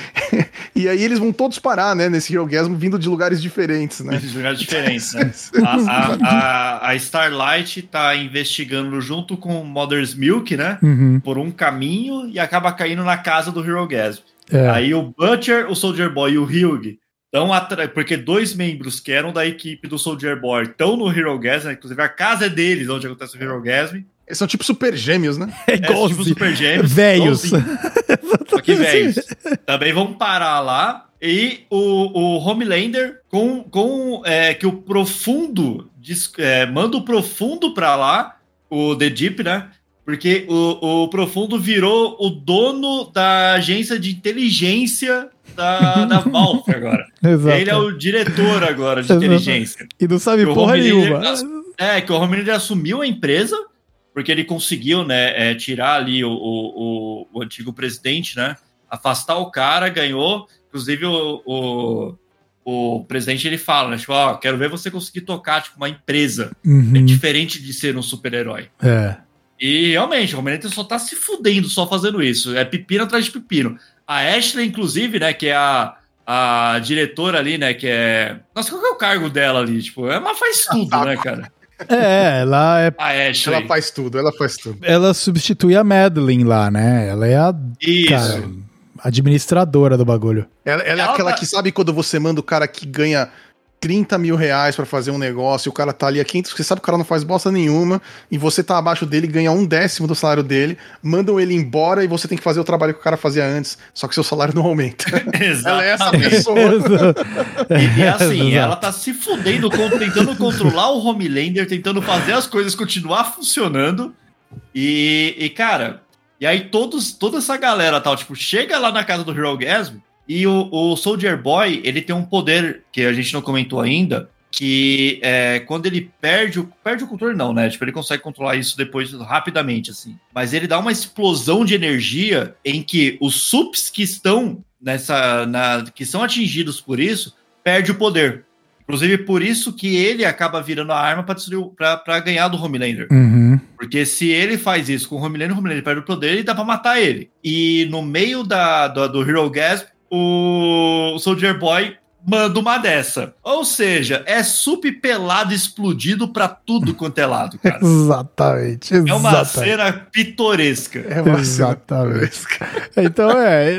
e aí eles vão todos parar, né? Nesse Hero Gasm vindo de lugares diferentes, né? Esses lugares diferentes, né? A, a, a, Starlight tá investigando junto com o Mother's Milk, né? Uhum, Por um caminho e acaba caindo na casa do Hero Gasm. é. Aí o Butcher, o Soldier Boy e o Hugh estão atrás, porque dois membros que eram da equipe do Soldier Boy estão no Hero Gasm, né? inclusive a casa é deles, onde acontece o Hero Gasm. Eles são tipo super gêmeos, né? É É tipo. Super Gêmeos. Velhos. Só que velhos. Também vão parar lá. E o, o Homelander, com, com é, que o profundo diz- é, manda o profundo pra lá, o The Deep, né? Porque o, o profundo virou o dono da agência de inteligência da, da Valve agora. Exato. Ele é o diretor agora de Exato. inteligência. E não sabe porra nenhuma. É, que o Homelander assumiu a empresa, porque ele conseguiu, né, é, tirar ali o, o, o- o antigo presidente, né, afastar o cara, ganhou, inclusive o, o, o presidente, ele fala, né, tipo, ó, quero ver você conseguir tocar, tipo, uma empresa, é Uhum, diferente de ser um super-herói. é. E, realmente, o Homelander só tá se fudendo só fazendo isso, é pepino atrás de pepino. A Ashley, inclusive, né, que é a, a diretora ali, né, que é... Nossa, qual que é o cargo dela ali? Tipo, ela faz tudo, né, cara? É, ela é. A Ashley. Ela faz tudo, ela faz tudo. Ela substitui a Madeline lá, né? Ela é a Isso. cara, administradora do bagulho. Ela, ela é Ela aquela tá- que sabe quando você manda o cara que ganha 30 mil reais pra fazer um negócio, e o cara tá ali a 500, você sabe que o cara não faz bosta nenhuma, e você tá abaixo dele, ganha um décimo do salário dele, mandam ele embora e você tem que fazer o trabalho que o cara fazia antes, só que seu salário não aumenta. Ela é essa pessoa. E, e assim, Exato. ela tá se fudendo, tentando controlar o Homelander, tentando fazer as coisas continuar funcionando. E, e, cara, E aí todos, toda essa galera tal, tipo, chega lá na casa do Hero Gasm e o, o Soldier Boy, ele tem um poder que a gente não comentou ainda, que é, quando ele perde o, perde o controle não, né? Tipo, ele consegue controlar isso depois rapidamente, assim. Mas ele dá uma explosão de energia em que os sups que estão nessa, na, que são atingidos por isso, perde o poder. Inclusive, por isso que ele acaba virando a arma para ganhar do Homelander. Uhum. Porque se ele faz isso com o Homelander, o Homelander perde o poder e dá pra matar ele. E no meio da, do, do Hero Gasp, o Soldier Boy manda uma dessa. Ou seja, é sup pelado explodido pra tudo quanto é lado, cara. Exatamente. É uma exatamente. cena pitoresca. É uma cena Exatamente. Então é,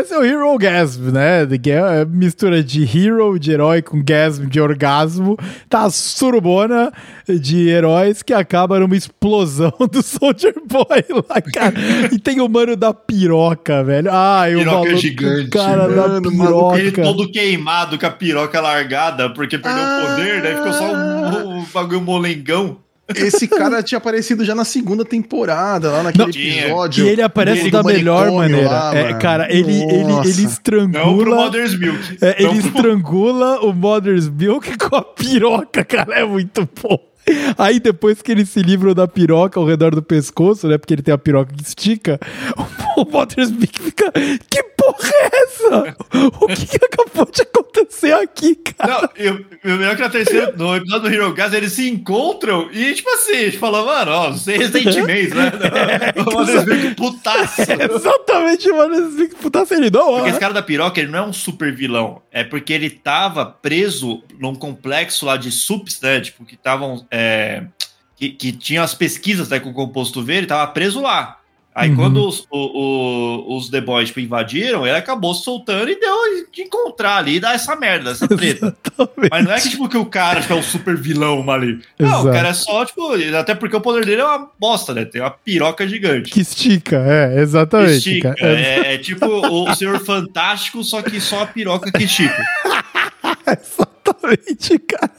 esse é o Hero Gasm, né? Que É mistura de hero, de herói, com gasm, de orgasmo. Tá a surubona de heróis que acaba numa explosão do Soldier Boy lá, cara. E tem o mano da piroca, velho. Ai, o Piroca maluco, gigante, cara mano, da o maluco, Ele piroca. todo queimado com a piroca largada porque perdeu Ah. o poder, daí ficou só um, um bagulho molengão. Esse cara tinha aparecido já na segunda temporada, lá naquele Não, episódio. E ele aparece da melhor maneira. lá, é, cara, ele, ele, ele Não pro estrangula. Mother's Milk. É, Não ele pro- estrangula o Mother's Milk com a piroca, cara. É muito bom. Aí depois que eles se livram da piroca ao redor do pescoço, né? Porque ele tem a piroca que estica, o Mother's Milk fica. Que porra é essa? O que, que acabou de acontecer aqui, cara? Não, eu melhor que na terceira, no episódio do Hero Gas, eles se encontram e, tipo assim, a gente fala, mano, ó, você ressentimento, né? O Mother's Milk putaço. É exatamente o Mother's Milk puta ele não, ó. Porque esse cara da piroca, ele não é um super vilão. É porque ele tava preso num complexo lá de sups, né? Tipo, que estavam. é, que, que tinha as pesquisas né, com o composto V, ele tava preso lá. Aí Uhum. quando os, o- o- os The Boys tipo, invadiram, ele acabou se soltando e deu de encontrar ali e dar essa merda, essa treta. Exatamente. Mas não é que, tipo, que o cara tipo, é um super vilão ali. Não, Exato. o cara é só, tipo, até porque o poder dele é uma bosta, né? Tem uma piroca gigante. Que estica, é, exatamente. Estica. cara. É, É, é tipo o Senhor Fantástico, só que só a piroca que estica. Exatamente, cara.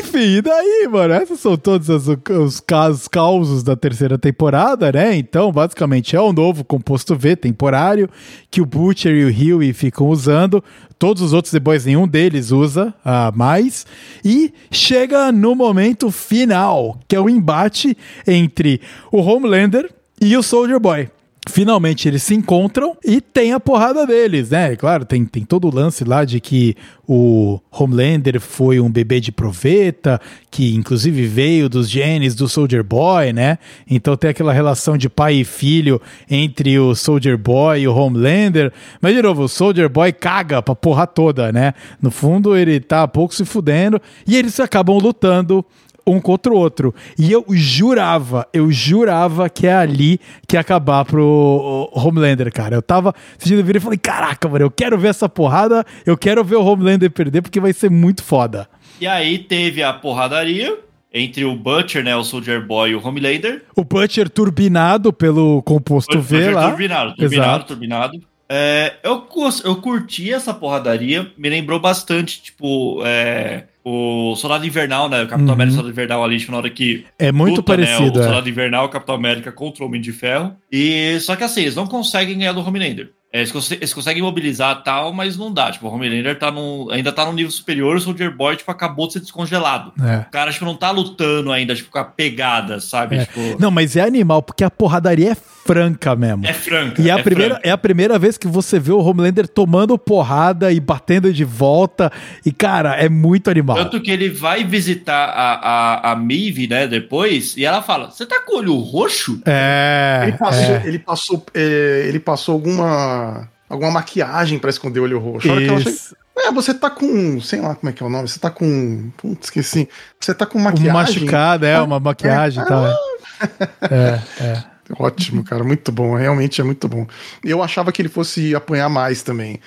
Enfim, e daí, mano, esses são todos as- os casos, causos da terceira temporada, né? Então, basicamente, é o novo composto V temporário que o Butcher e o Huey ficam usando. Todos os outros Boys, nenhum deles usa ah, mais. E chega no momento final, que é o embate entre o Homelander e o Soldier Boy. Finalmente eles se encontram e tem a porrada deles, né? Claro, tem, tem todo o lance lá de que o Homelander foi um bebê de proveta, que inclusive veio dos genes do Soldier Boy, né? Então tem aquela relação de pai e filho entre o Soldier Boy e o Homelander. Mas, de novo, o Soldier Boy caga pra porra toda, né? No fundo, ele tá pouco se fudendo e eles acabam lutando um contra o outro. E eu jurava, eu jurava que é ali que ia acabar pro Homelander, cara. Eu tava assistindo o vídeo e falei, caraca, mano, eu quero ver essa porrada, eu quero ver o Homelander perder, porque vai ser muito foda. E aí teve a porradaria entre o Butcher, né, o Soldier Boy e o Homelander. O Butcher turbinado pelo composto V Butcher lá. Turbinado, turbinado, Exato. turbinado. É, eu, eu curti essa porradaria, me lembrou bastante, tipo, é, o Soldado Invernal, né? O Capitão Uhum. América e o Soldado Invernal ali, tipo, na hora que É muito luta, né, parecido, o é. Soldado Invernal, o Capitão América contra o Homem de Ferro. E só que assim, eles não conseguem ganhar do Homelander. É, Eles, cons- eles conseguem mobilizar tal, mas não dá. Tipo, o Homelander tá num, ainda tá num nível superior, o Soldier Boy, tipo, acabou de ser descongelado. É. O cara, tipo, não tá lutando ainda, tipo, com a pegada, sabe? É. Tipo, Não, mas é animal, porque a porradaria é franca mesmo. é franca. E é a, é primeira, franca. é a primeira vez que você vê o Homelander tomando porrada e batendo de volta. E, cara, é muito animal. Tanto que ele vai visitar a, a, a Maeve, né, depois, e ela fala: Você tá com o olho roxo? É. Ele passou, é. ele passou, é, ele passou alguma, alguma maquiagem pra esconder o olho roxo. A hora que ela chega- Isso. É, você tá com, sei lá como é que é o nome, você tá com, putz, esqueci. Você tá com Uma maquiagem. machucada, é, uma maquiagem e tal. é. É, é. Ótimo, cara, muito bom, realmente é muito bom. Eu achava que ele fosse apanhar mais também.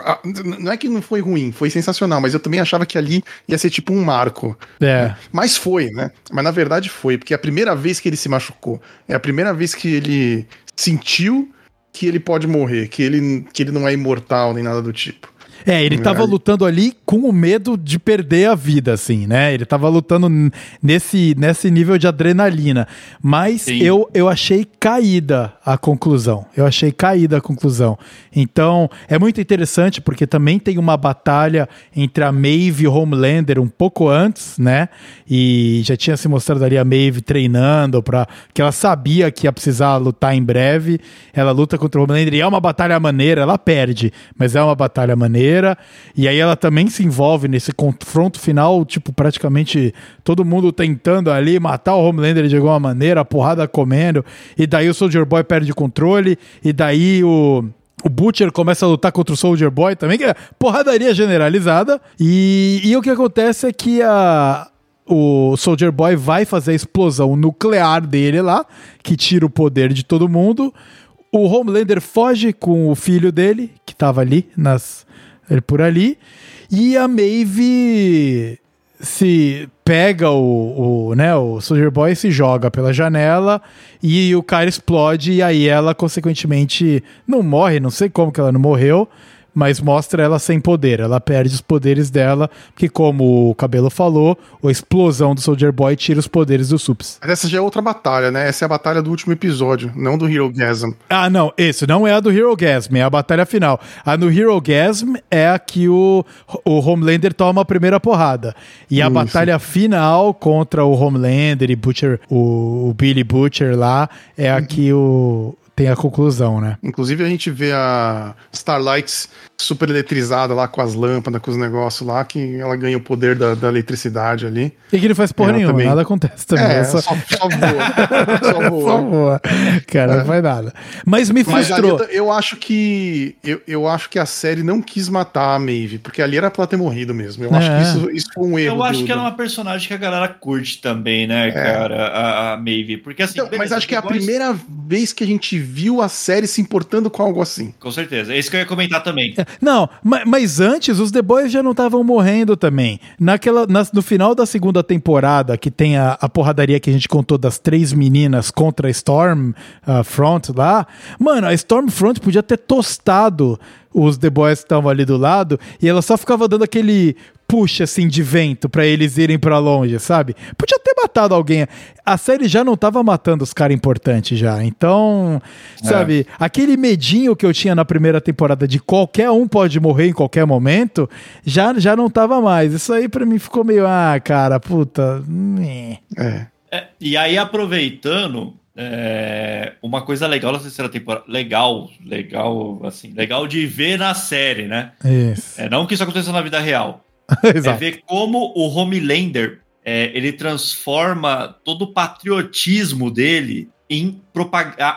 Ah, Não é que não foi ruim, foi sensacional, mas eu também achava que ali ia ser tipo um marco. É. Mas foi, né? Mas na verdade foi, porque é a primeira vez que ele se machucou. É a primeira vez que ele sentiu que ele pode morrer, que ele, que ele não é imortal nem nada do tipo. É, ele tava Ali- lutando ali com o medo de perder a vida, assim, né? Ele tava lutando nesse, nesse nível de adrenalina. Mas Sim. eu, eu achei caída a conclusão. Eu achei caída a conclusão. Então, é muito interessante porque também tem uma batalha entre a Maeve e o Homelander um pouco antes, né? E já tinha se mostrado ali a Maeve treinando para que ela sabia que ia precisar lutar em breve. Ela luta contra o Homelander e é uma batalha maneira, ela perde, mas é uma batalha maneira. E aí ela também se envolve nesse confronto final, tipo, praticamente todo mundo tentando ali matar o Homelander de alguma maneira, a porrada comendo. E daí o Soldier Boy perde o controle, e daí o. O Butcher começa a lutar contra o Soldier Boy também, que é porradaria generalizada. E, e o que acontece é que a, o Soldier Boy vai fazer a explosão nuclear dele lá, que tira o poder de todo mundo. O Homelander foge com o filho dele, que tava ali, nas, por ali. E a Maeve se pega o, o, né, o Soldier Boy se joga pela janela e o cara explode e aí ela consequentemente não morre, não sei como que ela não morreu, mas mostra ela sem poder, ela perde os poderes dela, porque como o Cabelo falou, a explosão do Soldier Boy tira os poderes do Sups. Mas essa já é outra batalha, né? Essa é a batalha do último episódio, não do Hero Gasm. Ah, não, esse não é a do Hero Gasm, é a batalha final. A no Hero Gasm é a que o, o Homelander toma a primeira porrada. E a Isso. batalha final contra o Homelander e Butcher, o, o Billy Butcher lá, é a que o, tem a conclusão, né? Inclusive a gente vê a Starlight super eletrizada lá com as lâmpadas, com os negócios lá, que ela ganha o poder da, da eletricidade ali. E que ele faz porra Ela nenhuma, também. nada acontece também. É, É, só, só, só voa. Só só voa. voa. Cara, não faz nada. Mas me Mas ali frustrou. eu, acho que eu, eu acho que a série não quis matar a Maeve, porque ali era pra ela ter morrido mesmo. Eu acho É. que isso, isso foi um erro. Eu acho do- que ela é uma personagem que a galera curte também, né, cara? A, a Maeve. Porque assim. Então, mas beleza, acho que é a Boys- primeira vez que a gente viu a série se importando com algo assim. Com certeza. É isso que eu ia comentar também. Não, ma- mas antes os The Boys já não estavam morrendo também. Naquela, nas- no final da segunda temporada, que tem a, a porradaria que a gente contou das três meninas contra a Storm ah, Front lá, mano, a Storm Front podia ter tostado os The Boys que estavam ali do lado e ela só ficava dando aquele puxa assim de vento pra eles irem pra longe, sabe? Podia ter matado alguém. A série já não tava matando os caras importantes já. Então, sabe, aquele medinho que eu tinha na primeira temporada de qualquer um pode morrer em qualquer momento, já já não tava mais. Isso aí pra mim ficou meio, ah, cara, puta. É. É, e aí, aproveitando, é, uma coisa legal da terceira temporada. Legal, legal, assim, legal de ver na série, né? Isso. É, não que isso aconteça na vida real. É ver como o Homelander é, ele transforma todo o patriotismo dele em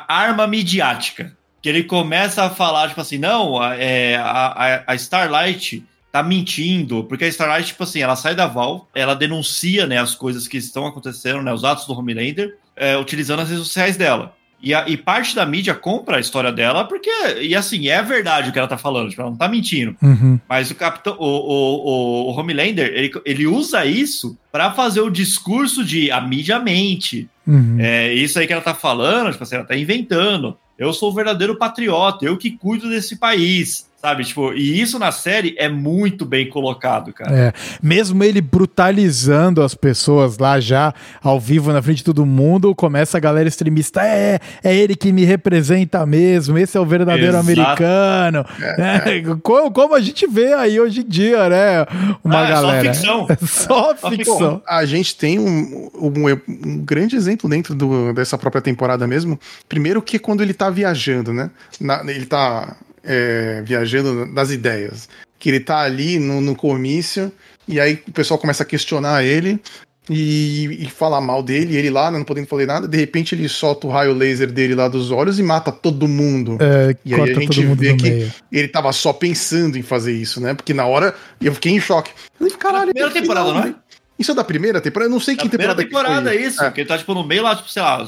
arma midiática. Que ele começa a falar, tipo assim, não, a, é, a, a- a Starlight tá mentindo, porque a Starlight, tipo assim, ela sai da Val, ela denuncia, né, as coisas que estão acontecendo, né, os atos do Homelander, é, utilizando as redes sociais dela. E, a- e parte da mídia compra a história dela, porque, e assim, é verdade o que ela tá falando, tipo, ela não tá mentindo. Uhum. Mas o capitão, o, o, o, o Homelander, ele, ele usa isso pra fazer o discurso de a mídia mente. Uhum. É isso aí que ela tá falando, tipo assim, ela tá inventando. Eu sou o verdadeiro patriota, eu que cuido desse país, sabe? Tipo, e isso na série é muito bem colocado, cara. É, mesmo ele brutalizando as pessoas lá já ao vivo na frente de todo mundo, começa a galera extremista. É, é ele que me representa mesmo. Esse é o verdadeiro Exato. americano. né? Como, como a gente vê aí hoje em dia, né? Uma Ah, é só galera. ficção. É só Só ficção. A gente tem um, um, um grande exemplo dentro do- dessa própria temporada mesmo. Primeiro que quando ele tá viajando, né? Na- ele tá é, viajando nas ideias. Que ele tá ali no, no comício, e aí o pessoal começa a questionar ele e, e falar mal dele, e ele lá, né, não podendo falar nada, de repente ele solta o raio laser dele lá dos olhos e mata todo mundo. É, E aí a gente vê que meio. ele tava só pensando em fazer isso, né? Porque na hora eu fiquei em choque. Eu falei, caralho, primeira temporada, final, não é? Isso é da primeira temporada? Eu não sei Na que primeira temporada, temporada, que foi. é isso, que ele tá, tipo, no meio lá, tipo, sei lá,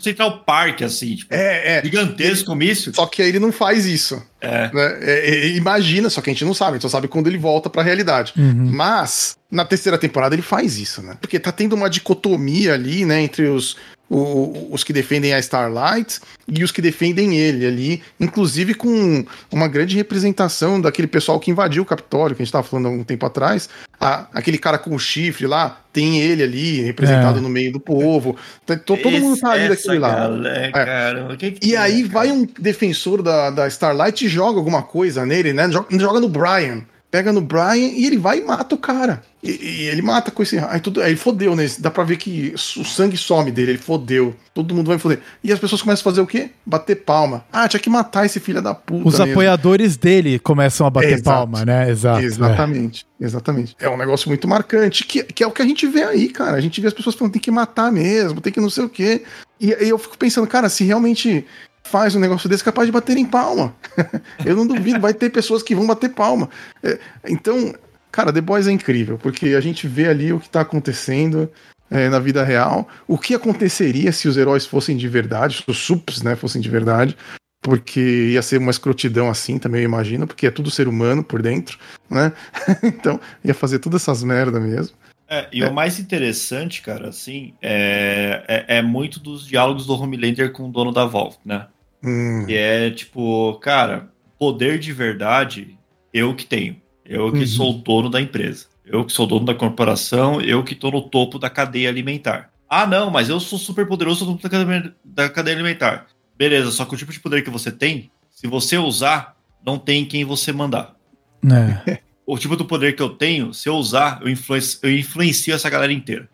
Central Park, assim, tipo, É, é. gigantesco míssil. Só que aí ele não faz isso. É. né? É, é, imagina, só que a gente não sabe, a gente só sabe quando ele volta pra realidade. Uhum. Mas, na terceira temporada ele faz isso, né? Porque tá tendo uma dicotomia ali, né, entre os, o- os que defendem a Starlight e os que defendem ele ali, inclusive com uma grande representação daquele pessoal que invadiu o Capitólio, que a gente estava falando há um tempo atrás. A- aquele cara com o chifre lá, tem ele ali, representado É. no meio do povo. Tá- to- todo mundo tá ali daquele lado. galera, É. cara, que que E tem, aí cara? vai um defensor da, da Starlight e joga alguma coisa nele, né? Joga, joga no Brian. Pega no Brian e ele vai e mata o cara. E, e ele mata com esse. Aí, tudo, aí fodeu, né? Dá pra ver que o sangue some dele, ele fodeu. Todo mundo vai foder. E as pessoas começam a fazer o quê? Bater palma. Ah, tinha que matar esse filho da puta. Os mesmo. apoiadores dele começam a bater Exato. palma, né? Exato. Exatamente, exatamente. É um negócio muito marcante, que, que é o que a gente vê aí, cara. A gente vê as pessoas falando tem que matar mesmo, tem que não sei o quê. E aí eu fico pensando, cara, se realmente faz um negócio desse, capaz de bater em palma. eu não duvido, vai ter pessoas que vão bater palma. É, então, cara, The Boys é incrível, porque a gente vê ali o que tá acontecendo. é, na vida real, o que aconteceria se os heróis fossem de verdade, se os sups, né, fossem de verdade, porque ia ser uma escrotidão assim também, eu imagino, porque é tudo ser humano por dentro, né? então, ia fazer todas essas merda mesmo. É, e o mais interessante, cara, assim, é, é, é muito dos diálogos do Homelander com o dono da Valve, né? Hum, Que é tipo, cara, poder de verdade, eu que tenho. Eu que Uhum. sou o dono da empresa. Eu que sou dono da corporação, eu que tô no topo da cadeia alimentar. Ah, não, mas eu sou super poderoso, sou topo da cadeia, da cadeia alimentar. Beleza, só que o tipo de poder que você tem, se você usar, não tem quem você mandar. É, O tipo do poder que eu tenho, se eu usar, eu, influencio, eu influencio essa galera inteira.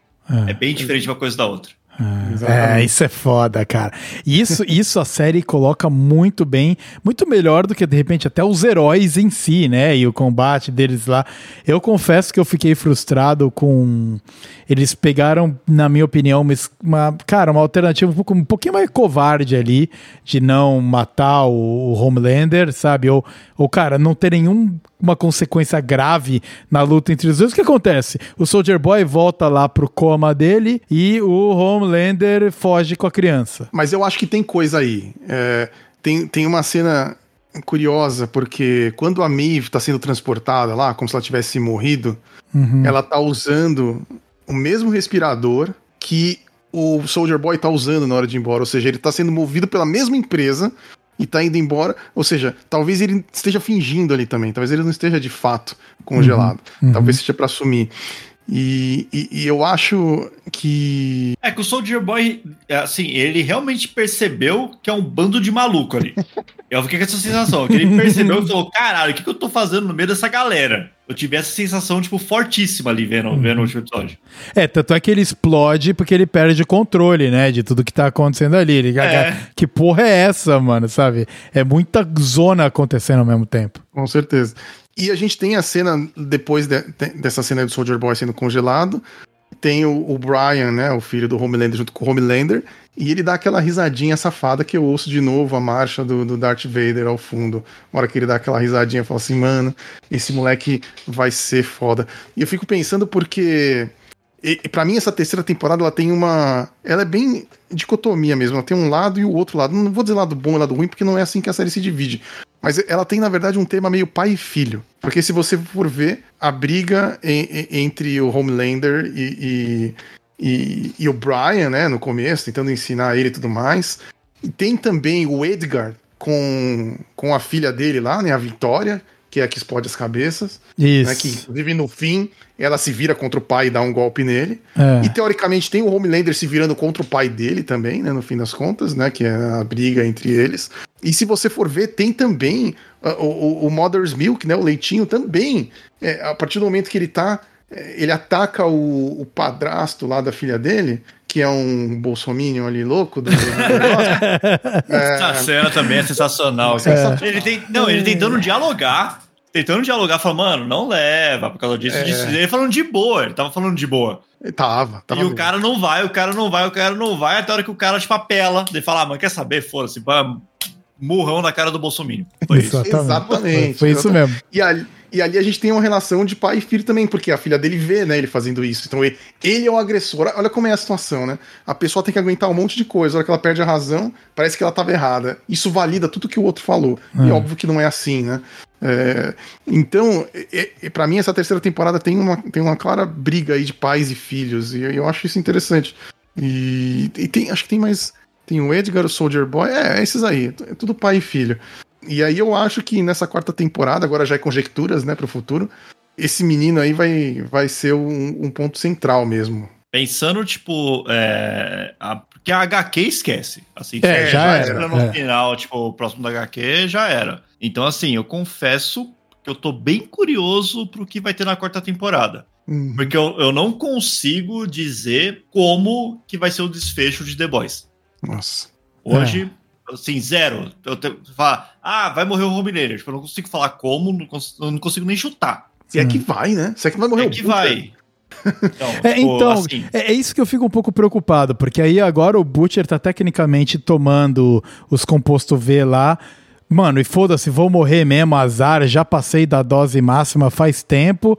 É é, bem diferente uma coisa da outra. é, Exatamente. isso é foda, cara. Isso, isso a série coloca muito bem, muito melhor do que de repente até os heróis em si, né? E o combate deles lá. Eu confesso que eu fiquei frustrado com. Eles pegaram, na minha opinião, uma, cara, uma alternativa um, pouco, um pouquinho mais covarde ali, de não matar o, o Homelander, sabe? Ou, ou, cara, não ter nenhuma consequência grave na luta entre os dois. O que acontece? O Soldier Boy volta lá pro coma dele e o Homelander foge com a criança. Mas eu acho que tem coisa aí. É, tem, tem uma cena curiosa, porque quando a Maeve tá sendo transportada lá, como se ela tivesse morrido, Uhum. ela tá usando o mesmo respirador que o Soldier Boy tá usando na hora de ir embora. Ou seja, ele tá sendo movido pela mesma empresa e tá indo embora. Ou seja, talvez ele esteja fingindo ali também. Talvez ele não esteja de fato congelado. uhum. Talvez seja pra assumir. E, e- e eu acho que. É que o Soldier Boy, é, assim, ele realmente percebeu que é um bando de maluco ali. Eu fiquei com essa sensação, que ele percebeu e falou, caralho, o que, que eu tô fazendo no meio dessa galera? Eu tive essa sensação, tipo, fortíssima ali vendo, vendo o último episódio. É, tanto é que ele explode porque ele perde o controle, né? De tudo que tá acontecendo ali. Ele, É. Que porra é essa, mano? Sabe? É muita zona acontecendo ao mesmo tempo. Com certeza. E a gente tem a cena, depois de- de- dessa cena do Soldier Boy sendo congelado, tem o, o Brian, né, o filho do Homelander, junto com o Homelander, e ele dá aquela risadinha safada que eu ouço de novo a marcha do, do Darth Vader ao fundo. Na hora que ele dá aquela risadinha, eu falo assim, mano, esse moleque vai ser foda. E eu fico pensando porque... E, e para mim essa terceira temporada ela tem uma, ela é bem dicotomia mesmo, ela tem um lado e o outro lado. Não vou dizer lado bom e lado ruim porque não é assim que a série se divide. Mas ela tem, na verdade, um tema meio pai e filho. Porque se você for ver a briga em- em- entre o Homelander e, e, e- e o Brian, né, no começo, tentando ensinar ele e tudo mais. E tem também o Edgar com, com a filha dele lá, né, a Vitória, que é a que explode as cabeças. Isso. Né, que, inclusive, no fim, ela se vira contra o pai e dá um golpe nele. É. E teoricamente tem o Homelander se virando contra o pai dele também, né? No fim das contas, né? Que é a briga entre eles. E se você for ver, tem também uh, o, o- Mother's Milk, né? O leitinho também. É, a partir do momento que ele tá. é, Ele ataca o, o padrasto lá da filha dele, que é um bolsominion ali louco do, do negócio. Essa cena também é sensacional. cara. Ele tem, não, ele tentando dialogar, tentando dialogar, falando, mano, não leva por causa disso, disso. Ele falando de boa, ele tava falando de boa. Ele Tava, tava. e o cara não vai, o cara não vai, o cara não vai, até a hora que o cara, tipo, apela. Ele fala, ah, mano, quer saber? Foda-se, vai, murrão na cara do Bolsonaro. Foi isso. Exatamente, Foi isso exatamente. mesmo. E ali, e ali a gente tem uma relação de pai e filho também, porque a filha dele vê, né, ele fazendo isso. Então ele, ele é o agressor. Olha como é a situação, né? A pessoa tem que aguentar um monte de coisa. A hora que ela perde a razão, parece que ela estava errada. Isso valida tudo que o outro falou. E É. óbvio que não é assim, né? É, então, é, é, para mim, essa terceira temporada tem uma, tem uma clara briga aí de pais e filhos. E eu acho isso interessante. E, e tem, acho que tem mais. Tem o Edgar, o Soldier Boy. É, é esses aí. É tudo pai e filho. E aí eu acho que nessa quarta temporada, agora já é conjecturas, né, pro futuro, esse menino aí vai, vai ser um, um ponto central mesmo. Pensando, tipo, é, a, porque a HQ esquece. Assim, É, se já chega era, No é. final, tipo, o próximo da HQ já era. Então, assim, eu confesso que eu tô bem curioso pro que vai ter na quarta temporada. Uhum. Porque eu, eu não consigo dizer como que vai ser o desfecho de The Boys. Nossa. Hoje, assim, zero. Eu te, falar, ah, vai morrer o Homelander. Tipo, eu não consigo falar como, não cons- eu não consigo nem chutar. Se é que vai, né? Se é que vai morrer É o que vai. Então, É, tipo, então, assim, é, é isso que eu fico um pouco preocupado, porque aí agora o Butcher tá tecnicamente tomando os composto V lá. Mano, e foda-se, vou morrer mesmo, azar, já passei da dose máxima faz tempo.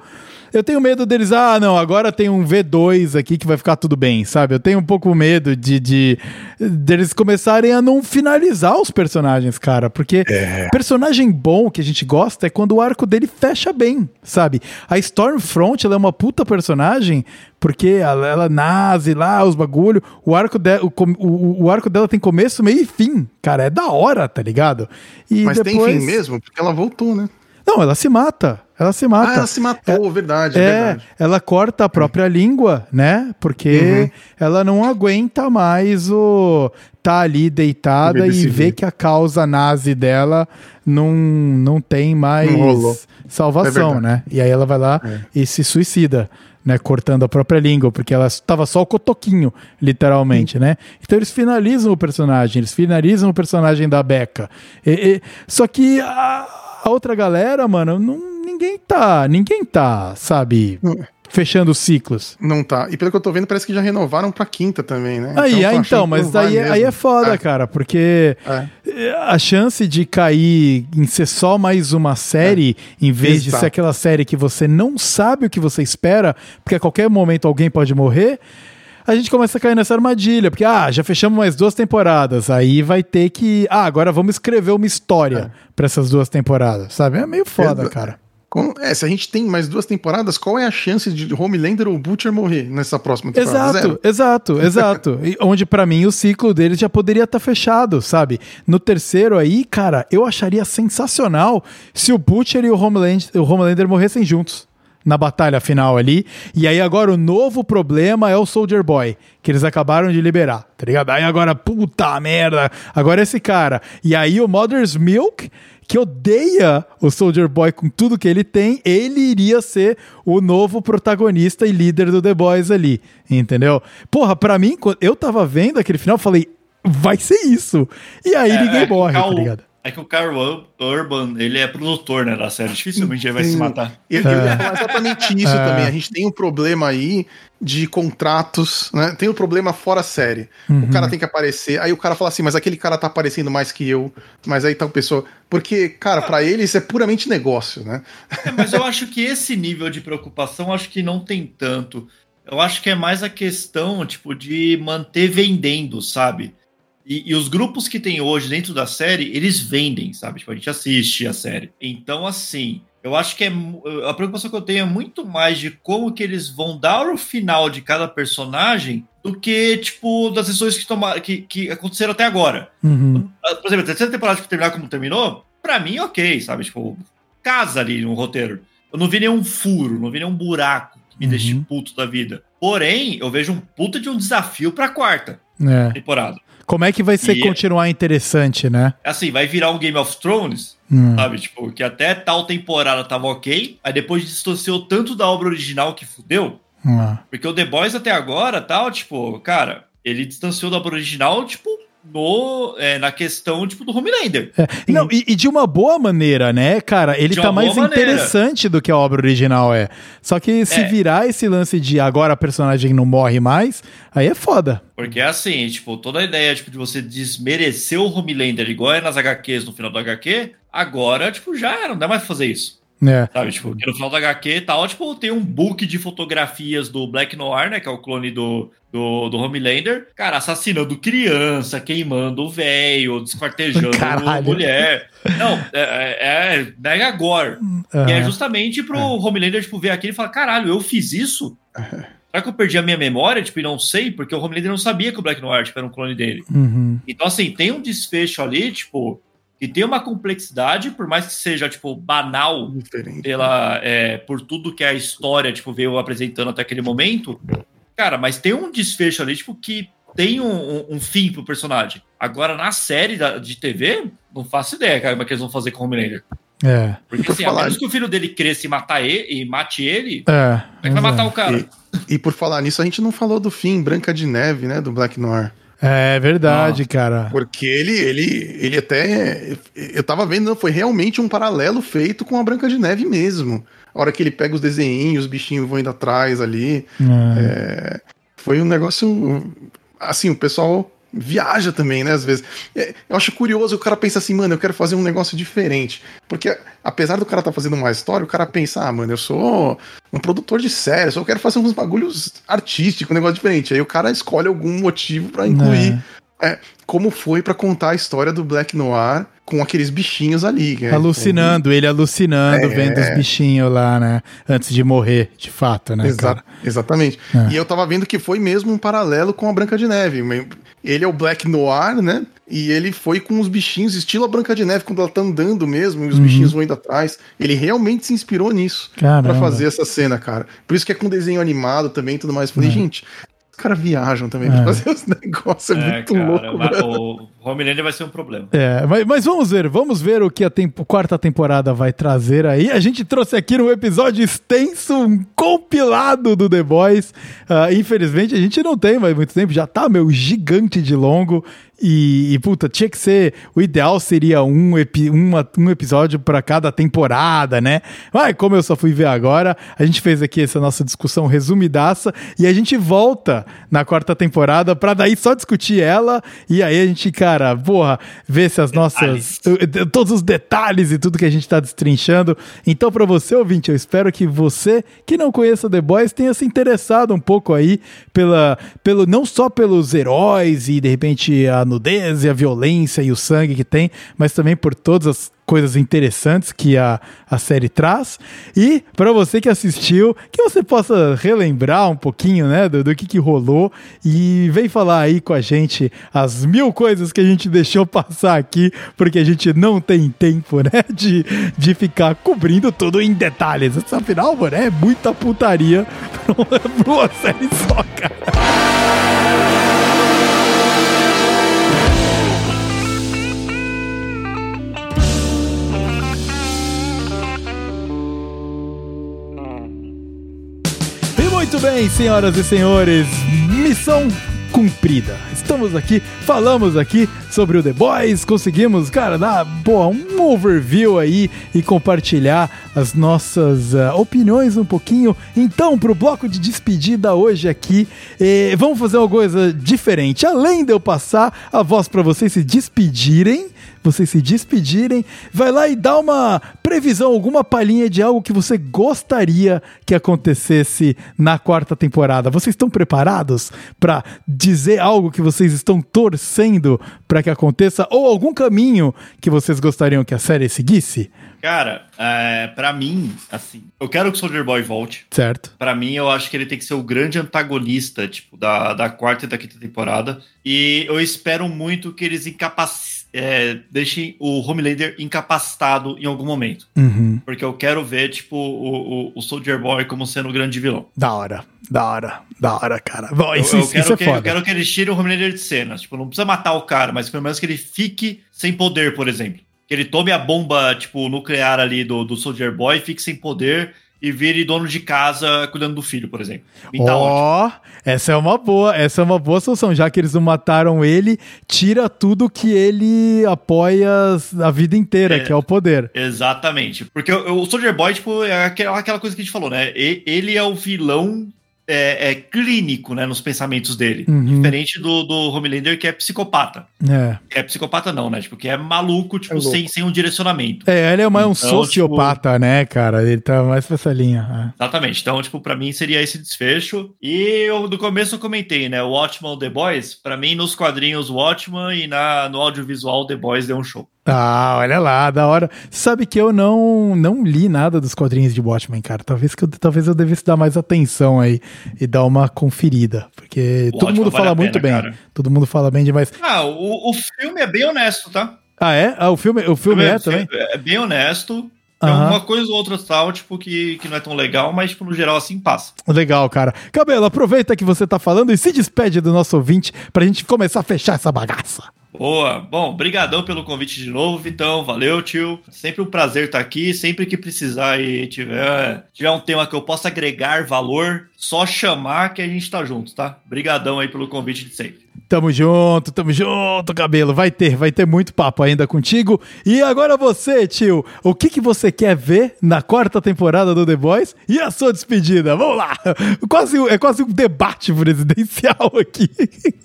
Eu tenho medo deles, ah, não, agora tem um V2 aqui que vai ficar tudo bem, sabe? Eu tenho um pouco medo de, de deles começarem a não finalizar os personagens, cara, porque personagem bom que a gente gosta é quando o arco dele fecha bem, sabe? A Stormfront, ela é uma puta personagem porque ela, ela nasce lá, os bagulho, o arco, de, o, o, o arco dela tem começo, meio e fim, cara, é da hora, tá ligado? E Mas depois... tem fim mesmo, porque ela voltou, né? Não, ela se mata, ela se Ah, mata. ela se matou, verdade, é, É, verdade. ela corta a própria língua, né? Porque Uhum. ela não aguenta mais o tá ali deitada e vê que a causa nazi dela não, não tem mais Não. É salvação, verdade. né? E aí ela vai lá É. e se suicida. Né, cortando a própria língua, porque ela estava só o cotoquinho, literalmente, né? Então eles finalizam o personagem, eles finalizam o personagem da Becca. E- e- só que a, a outra galera, mano, não, ninguém tá, ninguém tá, sabe, fechando ciclos. Não tá. E pelo que eu tô vendo, parece que já renovaram pra quinta também, né? Aí, ah, achando então, mas aí, aí mesmo. é foda, É. cara, porque É. a chance de cair em ser só mais uma série, em vez de Exato. ser aquela série que você não sabe o que você espera, porque a qualquer momento alguém pode morrer, a gente começa a cair nessa armadilha, porque, ah, já fechamos mais duas temporadas, aí vai ter que, ah, agora vamos escrever uma história pra essas duas temporadas, sabe? É meio foda, Exa- cara. Como- é, se a gente tem mais duas temporadas, qual é a chance de Homelander ou Butcher morrer nessa próxima temporada? Exato, Zero. exato, exato. E onde pra mim o ciclo deles já poderia estar fechado, sabe? No terceiro aí, cara, eu acharia sensacional se o Butcher e o Homelander, o Homelander morressem juntos na batalha final ali. E aí agora o novo problema é o Soldier Boy, que eles acabaram de liberar, tá ligado? Aí agora, puta merda, agora esse cara. E aí o Mother's Milk que odeia o Soldier Boy com tudo que ele tem, ele iria ser o novo protagonista e líder do The Boys ali, entendeu? Porra, pra mim, quando eu tava vendo aquele final, eu falei, vai ser isso. E aí ninguém é que o morre, tá ligado? É que o Carl Ur- Urban, ele é produtor, né, da série. Dificilmente ele vai se matar. Eu, eu ia falar exatamente isso É. também. A gente tem um problema aí de contratos, né? Tem um problema fora série. Uhum. O cara tem que aparecer, aí o cara fala assim, mas aquele cara tá aparecendo mais que eu, mas aí tal pessoa. Porque, cara, pra eles é puramente negócio, né? É, mas eu acho que esse nível de preocupação, acho que não tem tanto. Eu acho que é mais a questão, tipo, de manter vendendo, sabe? E, e os grupos que tem hoje dentro da série, eles vendem, sabe? Tipo, a gente assiste a série. Então, assim, eu acho que é a preocupação que eu tenho é muito mais de como que eles vão dar o final de cada personagem do que, tipo, das decisões que, toma, que, que aconteceram até agora. Uhum. Ah, Por exemplo, a terceira temporada que terminar como terminou, pra mim, ok, sabe? Tipo, casa ali no roteiro. Eu não vi nenhum furo, não vi nenhum buraco que me Uhum. deixe puto da vida. Porém, eu vejo um puta de um desafio pra quarta É. temporada. Como é que vai ser E- continuar interessante, né? Assim, vai virar um Game of Thrones, Hum. sabe? Tipo, que até tal temporada tava ok, aí depois distanciou tanto da obra original que fudeu. Ah. Porque o The Boys até agora, tal, tipo, cara, ele distanciou da obra original, tipo, no, é, na questão, tipo, do Homelander. Não, e, e de uma boa maneira, né, cara? Ele De tá mais boa maneira. interessante do que a obra original é. Só que se É. virar esse lance de agora a personagem não morre mais, aí é foda. Porque é assim, tipo, toda a ideia tipo, de você desmerecer o Homelander igual é nas HQs no final do HQ, agora, tipo, já era, não dá mais pra fazer isso. É. Sabe, tipo, no final do HQ e tal, tipo, tem um book de fotografias do Black Noir, né? Que é o clone do, do, do Homelander. Cara, assassinando criança, queimando o velho, desquartejando Caralho. mulher. Não, é, é, é mega gore. E é justamente pro Homelander, tipo, ver aquilo e falar, caralho, eu fiz isso? será que eu perdi a minha memória? Tipo, e não sei, porque o Homelander não sabia que o Black Noir tipo, era um clone dele. Uhum. Então, assim, tem um desfecho ali, tipo, que tem uma complexidade, por mais que seja, tipo, banal Diferente. pela, é, por tudo que a história, tipo, veio apresentando até aquele momento. Cara, mas tem um desfecho ali, tipo, que tem um, um- um fim pro personagem. Agora, na série da- de TV, não faço ideia, cara, como é que eles vão fazer com o Homelander. É. Porque, Por assim, a falar- menos que o filho dele cresça e, matar ele, e mate ele, É. como é que vai matar é. o cara? E por falar nisso, a gente não falou do fim Branca de Neve, né? Do Black Noir. É verdade, cara. Porque ele, ele, ele até. Eu tava vendo, foi realmente um paralelo feito com a Branca de Neve mesmo. A hora que ele pega os desenhinhos, os bichinhos vão indo atrás ali. É. Foi um negócio. Assim, o pessoal viaja também, né? Às vezes. É, Eu acho curioso, o cara pensa assim, mano, eu quero fazer um negócio diferente. Porque apesar do cara estar fazendo uma história, o cara pensa, ah, mano, eu sou um produtor de série, eu só quero fazer uns bagulhos artísticos, um negócio diferente. Aí o cara escolhe algum motivo pra incluir. É, como foi pra contar a história do Black Noir com aqueles bichinhos ali. né? Alucinando, ele alucinando, É. vendo os bichinhos lá, né? Antes de morrer, de fato, né, Exa- cara? Exatamente. É. E eu tava vendo que foi mesmo um paralelo com a Branca de Neve. Ele é o Black Noir, né? E ele foi com os bichinhos, estilo a Branca de Neve, quando ela tá andando mesmo, e os Uhum. bichinhos vão indo atrás. Ele realmente se inspirou nisso pra fazer essa cena, cara. Por isso que é com desenho animado também e tudo mais. Eu Falei, gente, os caras viajam também É. pra fazer os negócios. É, muito cara, louco, o Homelander vai ser um problema. É, mas, mas vamos ver, vamos ver o que a tempo- quarta temporada vai trazer aí. A gente trouxe aqui num episódio extenso, um compilado do The Boys. Ah, infelizmente a gente não tem mais muito tempo, já tá, meu, gigante de longo. E, e, puta, tinha que ser. O ideal seria um, epi- uma- um episódio para cada temporada, né? Mas como eu só fui ver agora, a gente fez aqui essa nossa discussão resumidaça e a gente volta na quarta temporada pra daí só discutir ela. E aí a gente, cara, porra, ver se as nossas. Todos os detalhes e tudo que a gente tá destrinchando. Então, pra você, ouvinte, eu espero que você que não conheça The Boys tenha se interessado um pouco aí pela, pelo, não só pelos heróis e de repente a nudez e a violência e o sangue que tem, mas também por todas as coisas interessantes que a, a série traz. E para você que assistiu, que você possa relembrar um pouquinho, né, do, do que, que rolou e vem falar aí com a gente as mil coisas que a gente deixou passar aqui, porque a gente não tem tempo, né, de, de ficar cobrindo tudo em detalhes. Afinal, mano, é muita putaria pra uma série só, cara. Muito bem, senhoras e senhores, missão cumprida. Estamos aqui, falamos aqui sobre o The Boys, conseguimos, cara, dar pô, um overview aí e compartilhar as nossas ah, opiniões um pouquinho. Então, pro bloco de despedida hoje aqui, eh, vamos fazer uma coisa diferente. Além de eu passar a voz para vocês se despedirem, vocês se despedirem, vai lá e dá uma previsão, alguma palhinha de algo que você gostaria que acontecesse na quarta temporada. Vocês estão preparados para dizer algo que vocês estão torcendo para que aconteça ou algum caminho que vocês gostariam que a série seguisse? Cara, é, para mim, assim, eu quero que o Soldier Boy volte. Certo? Pra mim, eu acho que ele tem que ser o grande antagonista, tipo, da, da quarta e da quinta temporada. E eu espero muito que eles incapac... é, deixem o Homelander incapacitado em algum momento. Uhum. Porque eu quero ver, tipo, o, o, o Soldier Boy como sendo o grande vilão. Da hora, da hora, da hora, cara. Bom, Eu, isso, eu isso quero é que, foda. eu quero que eles tirem o Homelander de cena. Tipo, não precisa matar o cara, mas pelo menos que ele fique sem poder, por exemplo. Que ele tome a bomba, tipo, nuclear ali do, do Soldier Boy, fique sem poder e vire dono de casa cuidando do filho, por exemplo. Tá. Ó, essa é uma boa, essa é uma boa solução. Já que eles não mataram ele, tira tudo que ele apoia a vida inteira, É. que é o poder. Exatamente. Porque o, o Soldier Boy, tipo, é aquela, aquela coisa que a gente falou, né? E- ele é o vilão é, é clínico, né, nos pensamentos dele. Uhum. Diferente do, do Homelander, que é psicopata. É. É psicopata não, né? Tipo, que é maluco, tipo, É sem, sem um direcionamento. É, ele é mais um Então, sociopata, né, cara? Ele tá mais pra essa linha. Exatamente. Então, tipo, pra mim seria esse desfecho. E eu, do começo eu comentei, né? O Watchman The Boys, pra mim, nos quadrinhos Watchman e na, no audiovisual The Boys deu um show. É. Ah, olha lá, da hora. Sabe que eu não não li nada dos quadrinhos de Watchmen, cara. Talvez que eu, talvez eu devesse dar mais atenção aí. e dar uma conferida. Porque todo Lógico, mundo vale fala pena, muito bem. cara. Todo mundo fala bem demais. Ah, o, o filme é bem honesto, tá? Ah, é? Ah, o filme, o filme é também? É bem honesto. Tem Aham. uma coisa ou outra tal, tipo, que, que não é tão legal, mas, tipo, no geral, assim, passa. Legal, cara. Cabelo, aproveita que você tá falando e se despede do nosso ouvinte pra gente começar a fechar essa bagaça. Boa. Bom, brigadão pelo convite de novo, Vitão. Valeu, tio. Sempre um prazer estar aqui. Sempre que precisar e tiver, tiver um tema que eu possa agregar valor, só chamar que a gente tá junto, tá? Brigadão aí pelo convite de sempre. Tamo junto, tamo junto, cabelo. Vai ter, vai ter muito papo ainda contigo. E agora você, tio, o que, que você quer ver na quarta temporada do The Boys e a sua despedida? Vamos lá! Quase, é quase um debate presidencial aqui.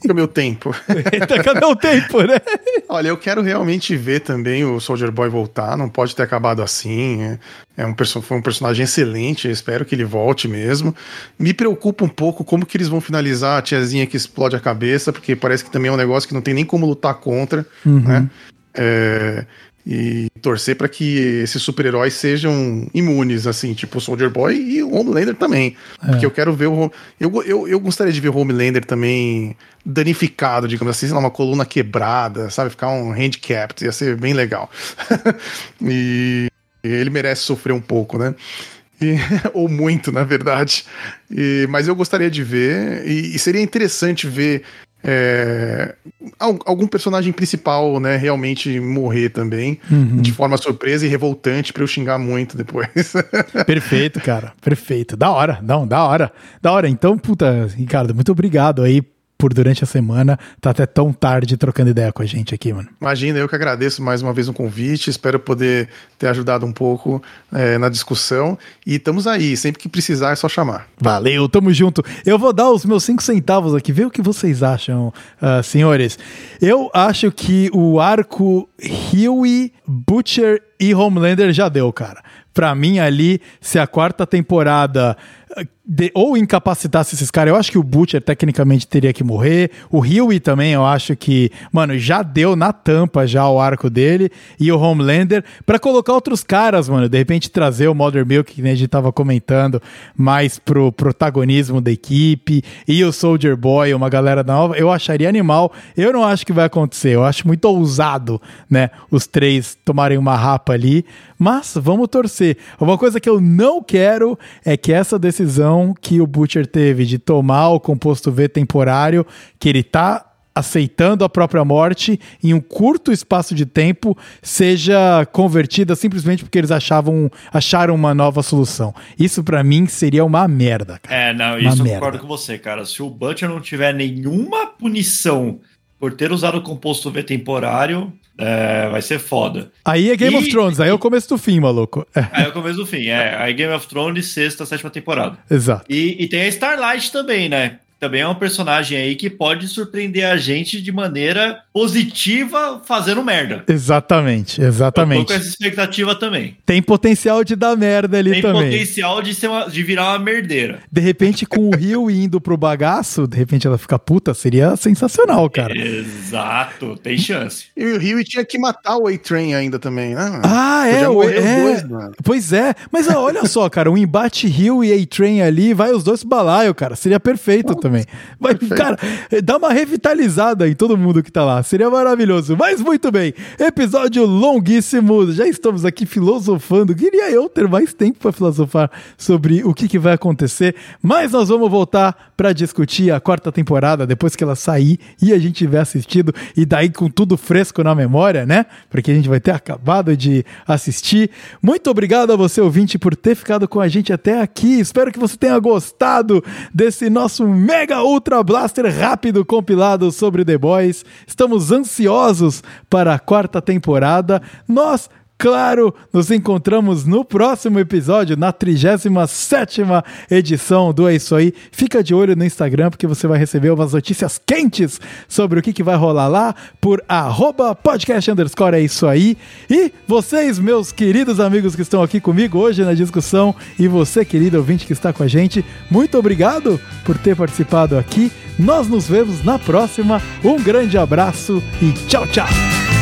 Fica o meu tempo. Eita, cadê o tempo, né? Olha, eu quero realmente ver também o Soldier Boy voltar. Não pode ter acabado assim. É, é um foi um personagem excelente. Espero que ele volte mesmo. Me preocupa um pouco como que eles vão finalizar a tiazinha que explode a cabeça, porque parece que também é um negócio que não tem nem como lutar contra, né? É, e torcer para que esses super-heróis sejam imunes, assim, tipo o Soldier Boy e o Homelander também. Porque eu quero ver o. Eu, eu, eu gostaria de ver o Homelander também danificado, digamos assim, sei lá, uma coluna quebrada, sabe? Ficar um handicapped, ia ser bem legal. e ele merece sofrer um pouco, né? E- ou muito, na verdade. E- mas eu gostaria de ver, e, e seria interessante ver é, al- algum personagem principal, né, realmente morrer também, de forma surpresa e revoltante pra eu xingar muito depois. Perfeito, cara. Perfeito. Da hora. Não, da hora. Da hora. Então, puta, Ricardo, muito obrigado aí por durante a semana tá até tão tarde trocando ideia com a gente aqui, mano. Imagina, eu que agradeço mais uma vez o convite, espero poder ter ajudado um pouco é, na discussão. E estamos aí, sempre que precisar é só chamar. Valeu, tamo junto. Eu vou dar os meus cinco centavos aqui, ver o que vocês acham, ah, senhores. Eu acho que o arco Huey, Butcher e Homelander já deu, cara. Pra mim, ali, se a quarta temporada de- ou incapacitasse esses caras, eu acho que o Butcher tecnicamente teria que morrer. O Huey também, eu acho que, mano, já deu na tampa já o arco dele e o Homelander pra colocar outros caras, mano. De repente trazer o Mother Milk, que a gente tava comentando, mais pro protagonismo da equipe e o Soldier Boy, uma galera nova. Eu acharia animal. Eu não acho que vai acontecer. Eu acho muito ousado, né? Os três tomarem uma rapa ali. Mas vamos torcer. Uma coisa que eu não quero é que essa decisão que o Butcher teve de tomar o composto V temporário, que ele tá aceitando a própria morte em um curto espaço de tempo seja convertida simplesmente porque eles achavam acharam uma nova solução. Isso pra mim seria uma merda, cara. É, não, Uma isso eu merda. concordo com você, cara. Se o Butcher não tiver nenhuma punição por ter usado o composto V temporário, é, vai ser foda. Aí é Game E- of Thrones, aí é o começo do fim, maluco. É, Aí é o começo do fim, é. Aí Game of Thrones, sexta, sétima temporada. exato. E, e tem a Starlight também, né? Também é um personagem aí que pode surpreender a gente de maneira positiva fazendo merda. Exatamente, Eu tô exatamente. com essa expectativa também. Tem potencial de dar merda ali Tem também. potencial de, ser uma- de virar uma merdeira. De repente, com o Rio indo pro bagaço, de repente ela fica puta, seria sensacional, cara. Exato, tem chance. E o Rio tinha que matar o A-Train ainda também, né? Ah, é, o- é. dois, mano. Pois é, mas ó, olha só, cara, o embate Rio e A-Train ali, vai os dois pro balaio, cara, seria perfeito também. Vai, perfeito. cara, dá uma revitalizada em todo mundo que tá lá, seria maravilhoso. Mas muito bem, episódio longuíssimo, já estamos aqui filosofando, queria eu ter mais tempo pra filosofar sobre o que, que vai acontecer, mas nós vamos voltar pra discutir a quarta temporada depois que ela sair e a gente tiver assistido, e daí com tudo fresco na memória, né? Porque a gente vai ter acabado de assistir. Muito obrigado a você, ouvinte, por ter ficado com a gente até aqui. Espero que você tenha gostado desse nosso mega ultra blaster rápido compilado sobre The Boys. Estamos ansiosos para a quarta temporada. Nós Claro, nos encontramos no próximo episódio, na 37ª edição do É Isso Aí. Fica de olho no Instagram, porque você vai receber umas notícias quentes sobre o que, que vai rolar lá por arroba podcast underscore É Isso Aí. E vocês, meus queridos amigos que estão aqui comigo hoje na discussão, e você, querido ouvinte que está com a gente, muito obrigado por ter participado aqui. Nós nos vemos na próxima. Um grande abraço e tchau, tchau!